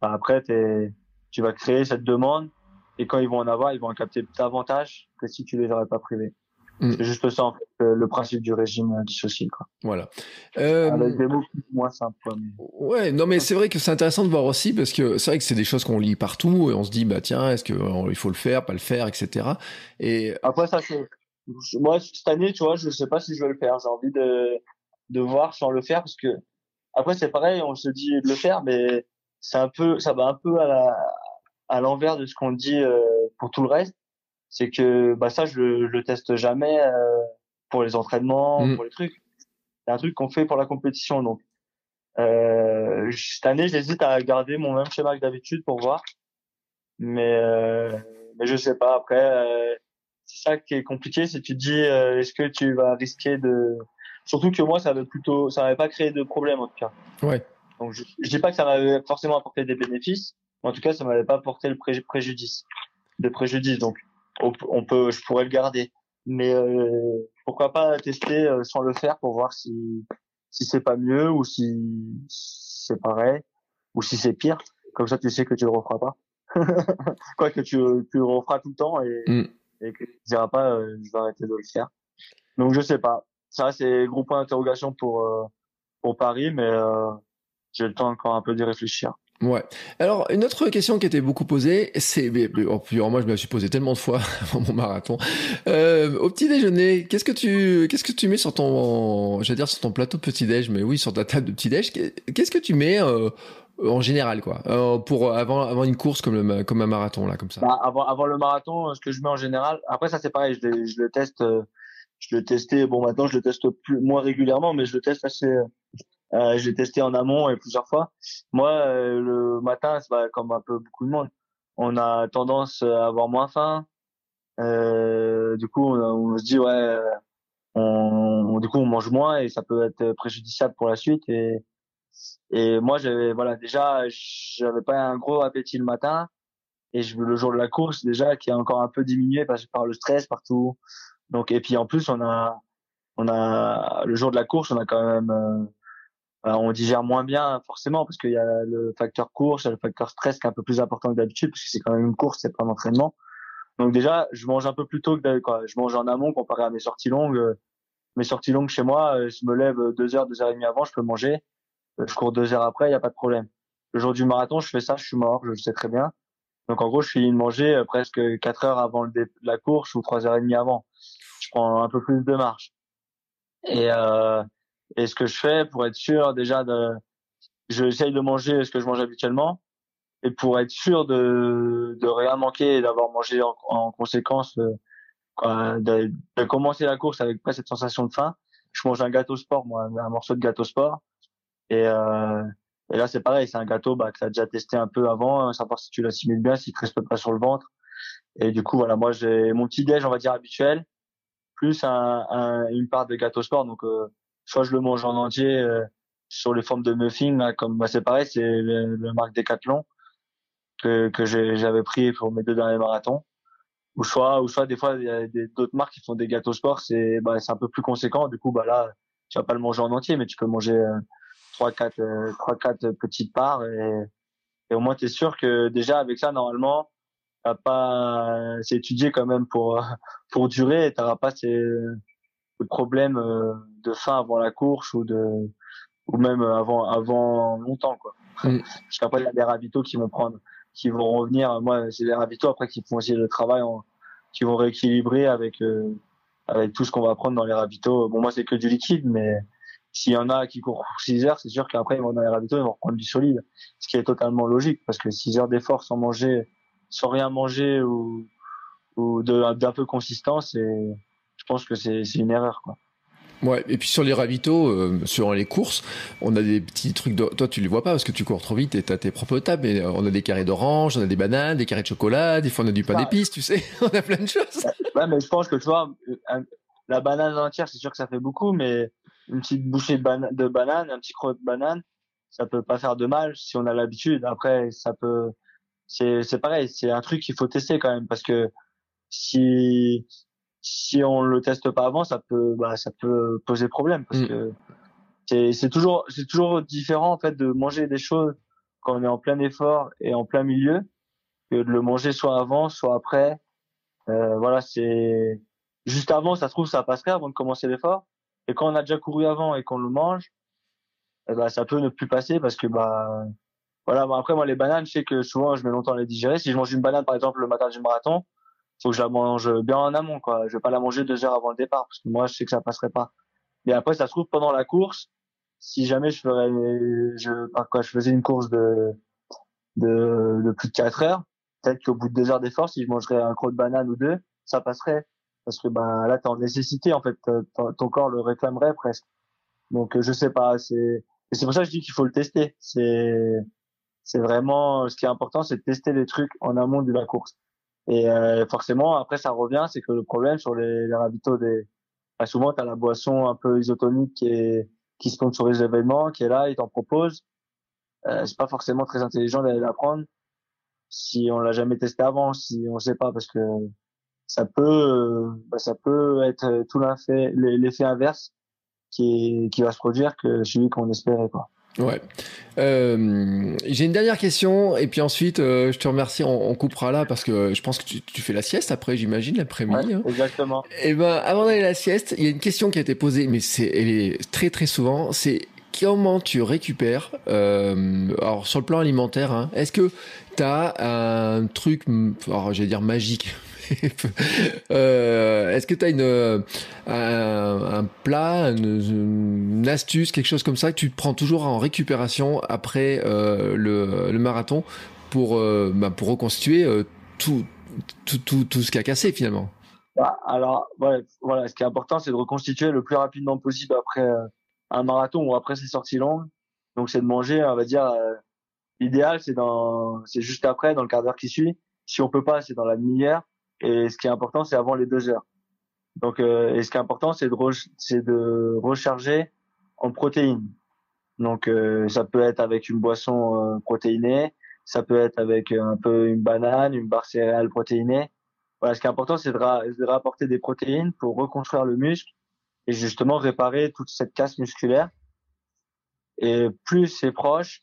bah, après, tu vas créer cette demande et quand ils vont en avoir, ils vont en capter davantage que si tu les aurais pas privés. Mm. C'est juste ça, en fait, le principe du régime dissocié, quoi. Voilà. Euh... Avec des mots moins simples, Ouais, non, mais c'est vrai que c'est intéressant de voir aussi parce que c'est vrai que c'est des choses qu'on lit partout et on se dit, bah, tiens, est-ce qu'il euh, faut le faire, pas le faire, etc. Et après, ça, c'est, moi, cette année, tu vois, je sais pas si je vais le faire. J'ai envie de, de voir sans le faire parce que après, c'est pareil, on se dit de le faire, mais c'est un peu, ça va un peu à la, à l'envers de ce qu'on dit euh, pour tout le reste, c'est que bah ça je le, le teste jamais euh, pour les entraînements, mm. pour les trucs. C'est un truc qu'on fait pour la compétition donc. Euh, cette année, j'hésite à garder mon même schéma que d'habitude pour voir, mais euh, mais je sais pas. Après, euh, c'est ça qui est compliqué, c'est tu te dis est-ce que tu vas risquer de surtout que moi ça avait plutôt ça n'avait pas créé de problème en tout cas. Ouais. Donc je, je dis pas que ça m'avait forcément apporté des bénéfices, en tout cas, ça m'avait pas apporté le préjudice, de préjudice. Donc, on, peut, je pourrais le garder. Mais euh, pourquoi pas tester euh, sans le faire pour voir si si c'est pas mieux ou si, c'est pareil ou si c'est pire. Comme ça, tu sais que tu le referas pas. Quoi que tu, tu le referas tout le temps et, mm. et que tu diras pas, euh, je vais arrêter de le faire. Donc je sais pas. Ça, c'est gros point d'interrogation pour pour Paris, mais j'ai le temps encore un peu d'y réfléchir. Ouais. Alors une autre question qui était beaucoup posée, c'est, oh, moi je me la suis posée tellement de fois avant mon marathon. Euh, au petit déjeuner, qu'est-ce que tu, qu'est-ce que tu mets sur ton, j'allais dire sur ton plateau de petit déj, mais oui sur ta table de petit déj, qu'est-ce que tu mets euh, en général quoi, euh, pour avant avant une course comme le comme un marathon là comme ça. Bah, avant avant le marathon, ce que je mets en général, après ça c'est pareil, je, je le teste, je le testais, bon maintenant je le teste plus moins régulièrement, mais je le teste assez euh, j'ai testé en amont et plusieurs fois. Moi, euh, le matin, c'est bah, comme un peu beaucoup de monde. On a tendance à avoir moins faim. Euh, du coup, on, se dit ouais, on, du coup, on mange moins et ça peut être préjudiciable pour la suite. Et, et moi, j'avais voilà déjà, j'avais pas un gros appétit le matin et je, le jour de la course déjà qui a encore un peu diminué par le stress partout. Donc et puis en plus, on a on a le jour de la course, on a quand même euh, euh, on digère moins bien forcément parce qu'il y a le facteur course, il y a le facteur stress qui est un peu plus important que d'habitude parce que c'est quand même une course, c'est pas un entraînement. Donc déjà, je mange un peu plus tôt que d'habitude. Je mange en amont comparé à mes sorties longues. Mes sorties longues chez moi, euh, je me lève deux heures, deux heures et demie avant, je peux manger. Euh, je cours deux heures après, il n'y a pas de problème. Le jour du marathon, je fais ça, je suis mort, je le sais très bien. Donc en gros, je finis de manger presque quatre heures avant le la course ou trois heures et demie avant. Je prends un peu plus de marche. Et euh, et ce que je fais pour être sûr déjà de, j'essaye de manger ce que je mange habituellement. Et pour être sûr de, de rien manquer et d'avoir mangé en, en conséquence, euh, de, commencer la course avec pas cette sensation de faim, je mange un gâteau sport, moi, un morceau de gâteau sport. Et, euh, et là, c'est pareil, c'est un gâteau bah, que tu as déjà testé un peu avant, savoir si tu l'assimiles bien, s'il te reste pas sur le ventre. Et du coup, voilà, moi, j'ai mon petit déj, on va dire habituel, plus un, un, une part de gâteau sport. Donc, euh, soit je le mange en entier euh, sur les formes de muffins là, comme bah, c'est pareil c'est le, le, marque Decathlon que que j'avais pris pour mes deux derniers marathons ou soit ou soit des fois il y a d'autres marques qui font des gâteaux sport c'est bah un peu plus conséquent du coup bah là tu vas pas le manger en entier mais tu peux manger euh, trois quatre trois quatre petites parts et, et au moins tu es sûr que déjà avec ça normalement t'as pas c'est étudié quand même pour pour durer et t'auras pas ces, problèmes euh, de faim avant la course ou de ou même avant avant longtemps quoi mm. parce qu'après il y a des ravitaux qui vont prendre qui vont revenir moi c'est les ravitaux après qui font aussi le travail qui vont rééquilibrer avec euh, avec tout ce qu'on va prendre dans les ravitaux bon moi c'est que du liquide mais s'il y en a qui courent 6 heures, c'est sûr qu'après, ils vont dans les ravitaux, ils vont reprendre du solide. Ce qui est totalement logique, parce que 6 heures d'effort sans manger, sans rien manger ou, ou d'un peu consistance, et je pense que c'est une erreur, quoi. Ouais, et puis sur les ravitaux, euh, sur les courses, on a des petits trucs. De... Toi, tu les vois pas parce que tu cours trop vite et t'as tes propres tables. Mais euh, on a des carrés d'orange, on a des bananes, des carrés de chocolat, des fois on a du pain d'épices, tu sais. on a plein de choses. Ouais, mais je pense que tu vois, la banane entière, c'est sûr que ça fait beaucoup, mais une petite bouchée de, de banane, un petit croc de banane, ça peut pas faire de mal si on a l'habitude. Après, ça peut, c'est, c'est pareil, c'est un truc qu'il faut tester quand même parce que si, si on le teste pas avant, ça peut, bah, ça peut poser problème parce mm. que c'est, c'est toujours, c'est toujours différent en fait de manger des choses quand on est en plein effort et en plein milieu que de le manger soit avant, soit après. Euh, voilà, c'est juste avant, ça se trouve, ça passerait avant de commencer l'effort. Et quand on a déjà couru avant et qu'on le mange, eh ben, ça peut ne plus passer parce que bah voilà. après moi les bananes, je sais que souvent je mets longtemps à les digérer. Si je mange une banane par exemple le matin du marathon, faut que je la mange bien en amont quoi. Je vais pas la manger deux heures avant le départ parce que moi je sais que ça passerait pas. Et après ça se trouve pendant la course, si jamais je ferais je quoi je faisais une course de de, de plus de quatre heures, peut-être qu'au bout de deux heures d'effort, si je mangerais un croc de banane ou deux, ça passerait parce que ben là t'es en nécessité en fait ton corps le réclamerait presque donc euh, je sais pas c'est c'est pour ça que je dis qu'il faut le tester c'est c'est vraiment ce qui est important c'est de tester les trucs en amont de la course et euh, forcément après ça revient c'est que le problème sur les, les ravitaux des ben, souvent t'as la boisson un peu isotonique qui est qui sponsorise l'événement qui est là il t'en propose euh, c'est pas forcément très intelligent d'aller la prendre si on l'a jamais testé avant si on sait pas parce que ça peut, euh, bah, ça peut être euh, tout l'effet, l'effet inverse qui, qui va se produire que celui qu'on espérait, quoi. Ouais. Euh, j'ai une dernière question et puis ensuite euh, je te remercie. On, on, coupera là parce que je pense que tu, tu fais la sieste après, j'imagine l'après-midi. Ouais, Exactement. Et eh ben avant d'aller à la sieste, il y a une question qui a été posée, mais c'est elle est très très souvent. C'est comment tu récupères euh, Alors sur le plan alimentaire, hein, est-ce que tu as un truc, alors j'allais dire magique, euh, Est-ce que tu as une, un, plat, une, astuce, quelque chose comme ça que tu prends toujours en récupération après euh, le, le, marathon pour, euh, bah, pour reconstituer euh, tout, tout, tout, tout, ce qui a cassé finalement? Bah, Alors, voilà, ce qui est important, c'est de reconstituer le plus rapidement possible après euh, un marathon ou après ces sorties longues. Donc, c'est de manger, on va dire, l'idéal, c'est juste après, dans le quart d'heure qui suit. Si on peut pas, c'est dans la demi-heure. Et ce qui est important, c'est avant les deux heures. Donc, euh, et ce qui est important, c'est de, c'est de recharger en protéines. Donc, euh, ça peut être avec une boisson euh, protéinée, ça peut être avec un peu une banane, une barre céréale protéinée. Voilà, ce qui est important, c'est de rapporter des protéines pour reconstruire le muscle et justement réparer toute cette casse musculaire. Et plus c'est proche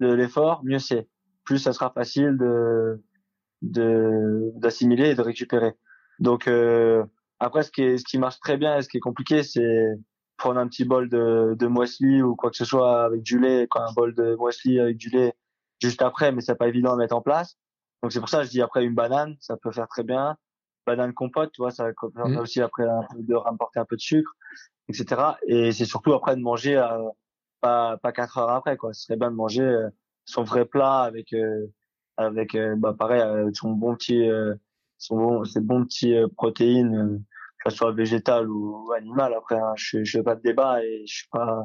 de l'effort, mieux c'est. Plus ça sera facile de de d'assimiler et de récupérer. Donc euh, après ce qui est, ce qui marche très bien et ce qui est compliqué c'est prendre un petit bol de de muesli ou quoi que ce soit avec du lait, quoi, un bol de muesli avec du lait juste après mais c'est pas évident à mettre en place. Donc c'est pour ça que je dis après une banane, ça peut faire très bien. Banane compote, tu vois, ça permet mmh. aussi après de rapporter un peu de sucre, etc. Et c'est surtout après de manger euh, pas pas quatre heures après quoi. Ce serait bien de manger euh, son vrai plat avec euh, avec euh, bah pareil euh, son bon petit euh, son bon ses bons petits protéines que ce soit végétal ou animal. Après hein, je je fais pas de débat et je suis pas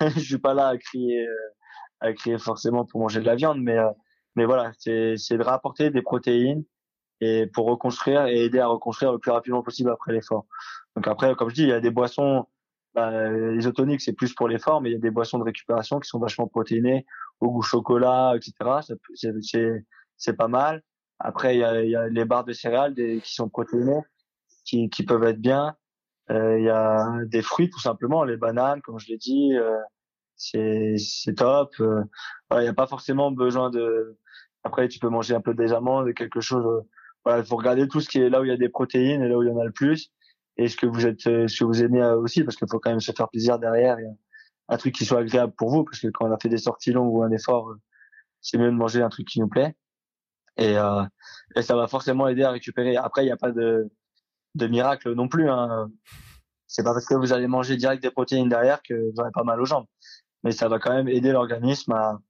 je suis pas là à crier à crier forcément pour manger de la viande mais mais voilà c'est c'est de rapporter des protéines et pour reconstruire et aider à reconstruire le plus rapidement possible après l'effort. Donc après comme je dis il y a des boissons bah, isotoniques c'est plus pour l'effort mais il y a des boissons de récupération qui sont vachement protéinées au goût chocolat, etc. C'est pas mal. Après, il y a, y a, les barres de céréales des, qui sont protéinées, qui, qui peuvent être bien. Euh, il y a des fruits tout simplement, les bananes, comme je l'ai dit. Euh, c'est top. Il n'y a pas forcément besoin de. Après, tu peux manger un peu des amandes, quelque chose. voilà, faut regarder tout ce qui est là où il y a des protéines et là où il y en a le plus. Et ce que vous êtes, ce que vous aimez aussi, parce qu'il faut quand même se faire plaisir derrière. Un truc qui soit agréable pour vous, parce que quand on a fait des sorties longues ou un effort, c'est mieux de manger un truc qui nous plaît. Et, euh, et ça va forcément aider à récupérer. Après, il n'y a pas de, de miracle non plus. Hein. C'est pas parce que vous allez manger direct des protéines derrière que vous aurez pas mal aux jambes. Mais ça va quand même aider l'organisme à,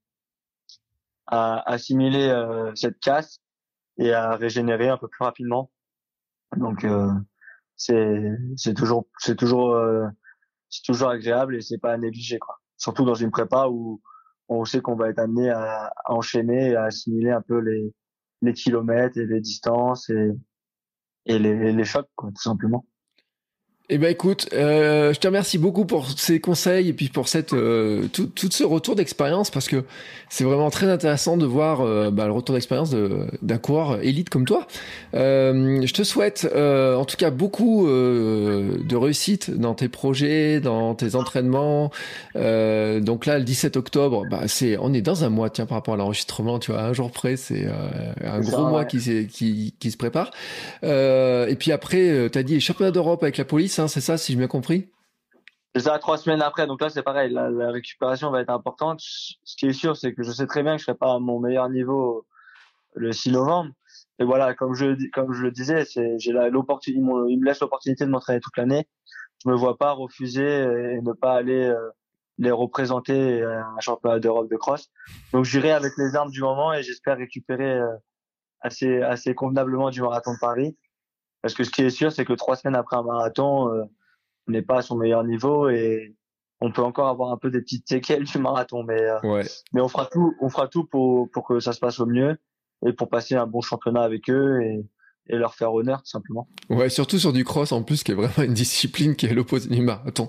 à assimiler euh, cette casse et à régénérer un peu plus rapidement. Donc euh, c'est c'est toujours c'est toujours euh, c'est toujours agréable et c'est pas à négliger quoi. Surtout dans une prépa où on sait qu'on va être amené à, enchaîner et à assimiler un peu les, kilomètres et les distances et, et les, les chocs, quoi, tout simplement. Eh ben écoute, euh, je te remercie beaucoup pour ces conseils et puis pour cette euh, tout, tout ce retour d'expérience parce que c'est vraiment très intéressant de voir euh, bah, le retour d'expérience d'un coureur élite comme toi. Euh, je te souhaite euh, en tout cas beaucoup de réussite dans tes projets, dans tes entraînements. donc là, le 17 octobre, bah, c'est on est dans un mois tiens par rapport à l'enregistrement, tu vois, un jour près, c'est un gros mois qui, qui, qui se prépare. et puis après, tu as dit les championnats d'Europe avec la police C'est ça, si j'ai bien compris? C'est ça, trois semaines après. Donc là, c'est pareil, la, récupération va être importante. Ce qui est sûr, c'est que je sais très bien que je serai pas à mon meilleur niveau le 6 novembre. Et voilà, comme je comme je le disais, j'ai l'opportunité, il me laisse l'opportunité de m'entraîner toute l'année. Je me vois pas refuser et ne pas aller euh, les représenter à un championnat d'Europe de cross. Donc j'irai avec les armes du moment et j'espère récupérer euh, assez assez convenablement du marathon de Paris. Parce que ce qui est sûr, c'est que trois semaines après un marathon, euh, on n'est pas à son meilleur niveau et on peut encore avoir un peu des petites séquelles du marathon. Mais, euh, mais on fera tout, on fera tout pour, pour que ça se passe au mieux et pour passer un bon championnat avec eux et, et leur faire honneur tout simplement. Ouais, surtout sur du cross en plus qui est vraiment une discipline qui est l'opposé du marathon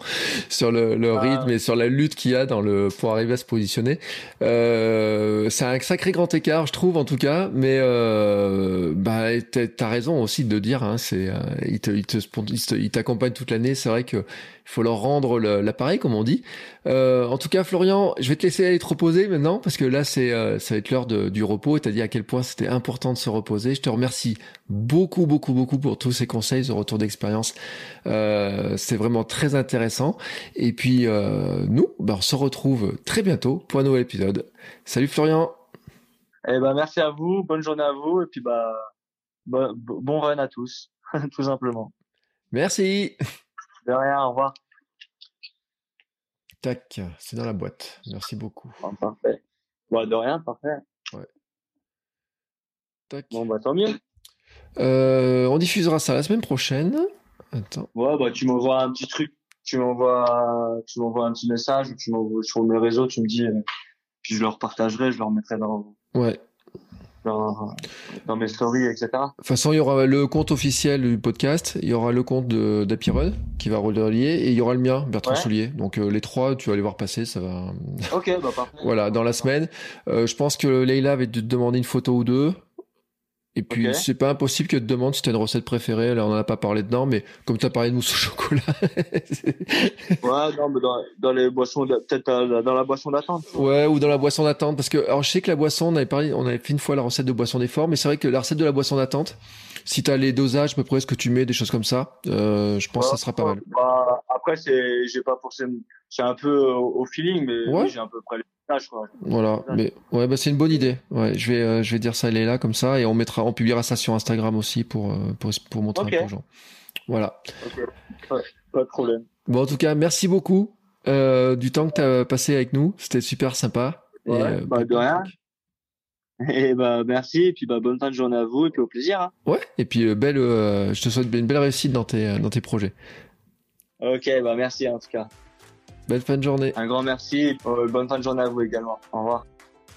sur le, le ah. rythme et sur la lutte qu'il y a dans le pour arriver à se positionner. Euh, c'est un sacré grand écart, je trouve en tout cas, mais euh, bah t'as raison aussi de dire, hein, c'est euh, il te il te il t'accompagne toute l'année. C'est vrai que il faut leur rendre l'appareil, comme on dit. Euh, en tout cas, Florian, je vais te laisser aller te reposer maintenant, parce que là, c'est euh, ça va être l'heure du repos. Tu as dit à quel point c'était important de se reposer. Je te remercie beaucoup, beaucoup, beaucoup pour tous ces conseils, ce retour d'expérience. Euh, c'est vraiment très intéressant. Et puis, nous, bah, on se retrouve très bientôt pour un nouvel épisode. Salut Florian eh ben, merci à vous, bonne journée à vous, et puis bah, bon, bon run à tous, tout simplement. Merci. De rien, au revoir. Tac, c'est dans la boîte. Merci beaucoup. parfait. Bon, de rien, parfait. Ouais. Tac. Bon, bah tant mieux. Euh, on diffusera ça la semaine prochaine. Attends. Ouais, bah tu m'envoies un petit truc. Tu m'envoies, tu m'envoies un petit message ou tu m'envoies sur mes réseaux, tu me dis, euh, puis je leur partagerai, je leur mettrai dans. Ouais, dans, mes stories, etc. De toute façon, il y aura le compte officiel du podcast, il y aura le compte d'Apirod qui va relier et il y aura le mien, Bertrand Soulier. Donc euh, les trois, tu vas les voir passer, ça va. Ok, bah parfait. voilà, dans la semaine. Euh, je pense que Leïla va te demander une photo ou deux. Et puis, c'est pas impossible que te demande si t'as une recette préférée. Là, on en a pas parlé dedans, mais comme t'as parlé de mousse au chocolat. ouais, non, mais dans, dans les boissons, peut-être euh, dans la boisson d'attente. Ouais, ou dans la boisson d'attente. Parce que, alors, je sais que la boisson, on avait parlé, on avait fait une fois la recette de boisson d'effort, mais c'est vrai que la recette de la boisson d'attente, si t'as les dosages, à peu près ce que tu mets, des choses comme ça, euh, je pense que ça sera pas mal. Bah, après, c'est, j'ai pas forcément, c'est un peu au, feeling, mais ouais. j'ai un peu près voilà, mais ouais, bah c'est une bonne idée. Ouais, je vais, euh, je vais dire ça, elle est là comme ça, et on mettra, on publiera ça sur Instagram aussi pour euh, pour, pour montrer aux gens. Voilà. pas de problème. Bon, en tout cas, merci beaucoup euh, du temps que tu as passé avec nous. C'était super sympa. Ouais, bah, de rien. Et bah merci et puis bah bonne fin de journée à vous et puis au plaisir. Hein. Ouais et puis belle, je te souhaite une belle réussite dans tes dans tes projets. Ok bah merci en tout cas. Belle fin de journée. Un grand merci et euh, bonne fin de journée à vous également. Au revoir.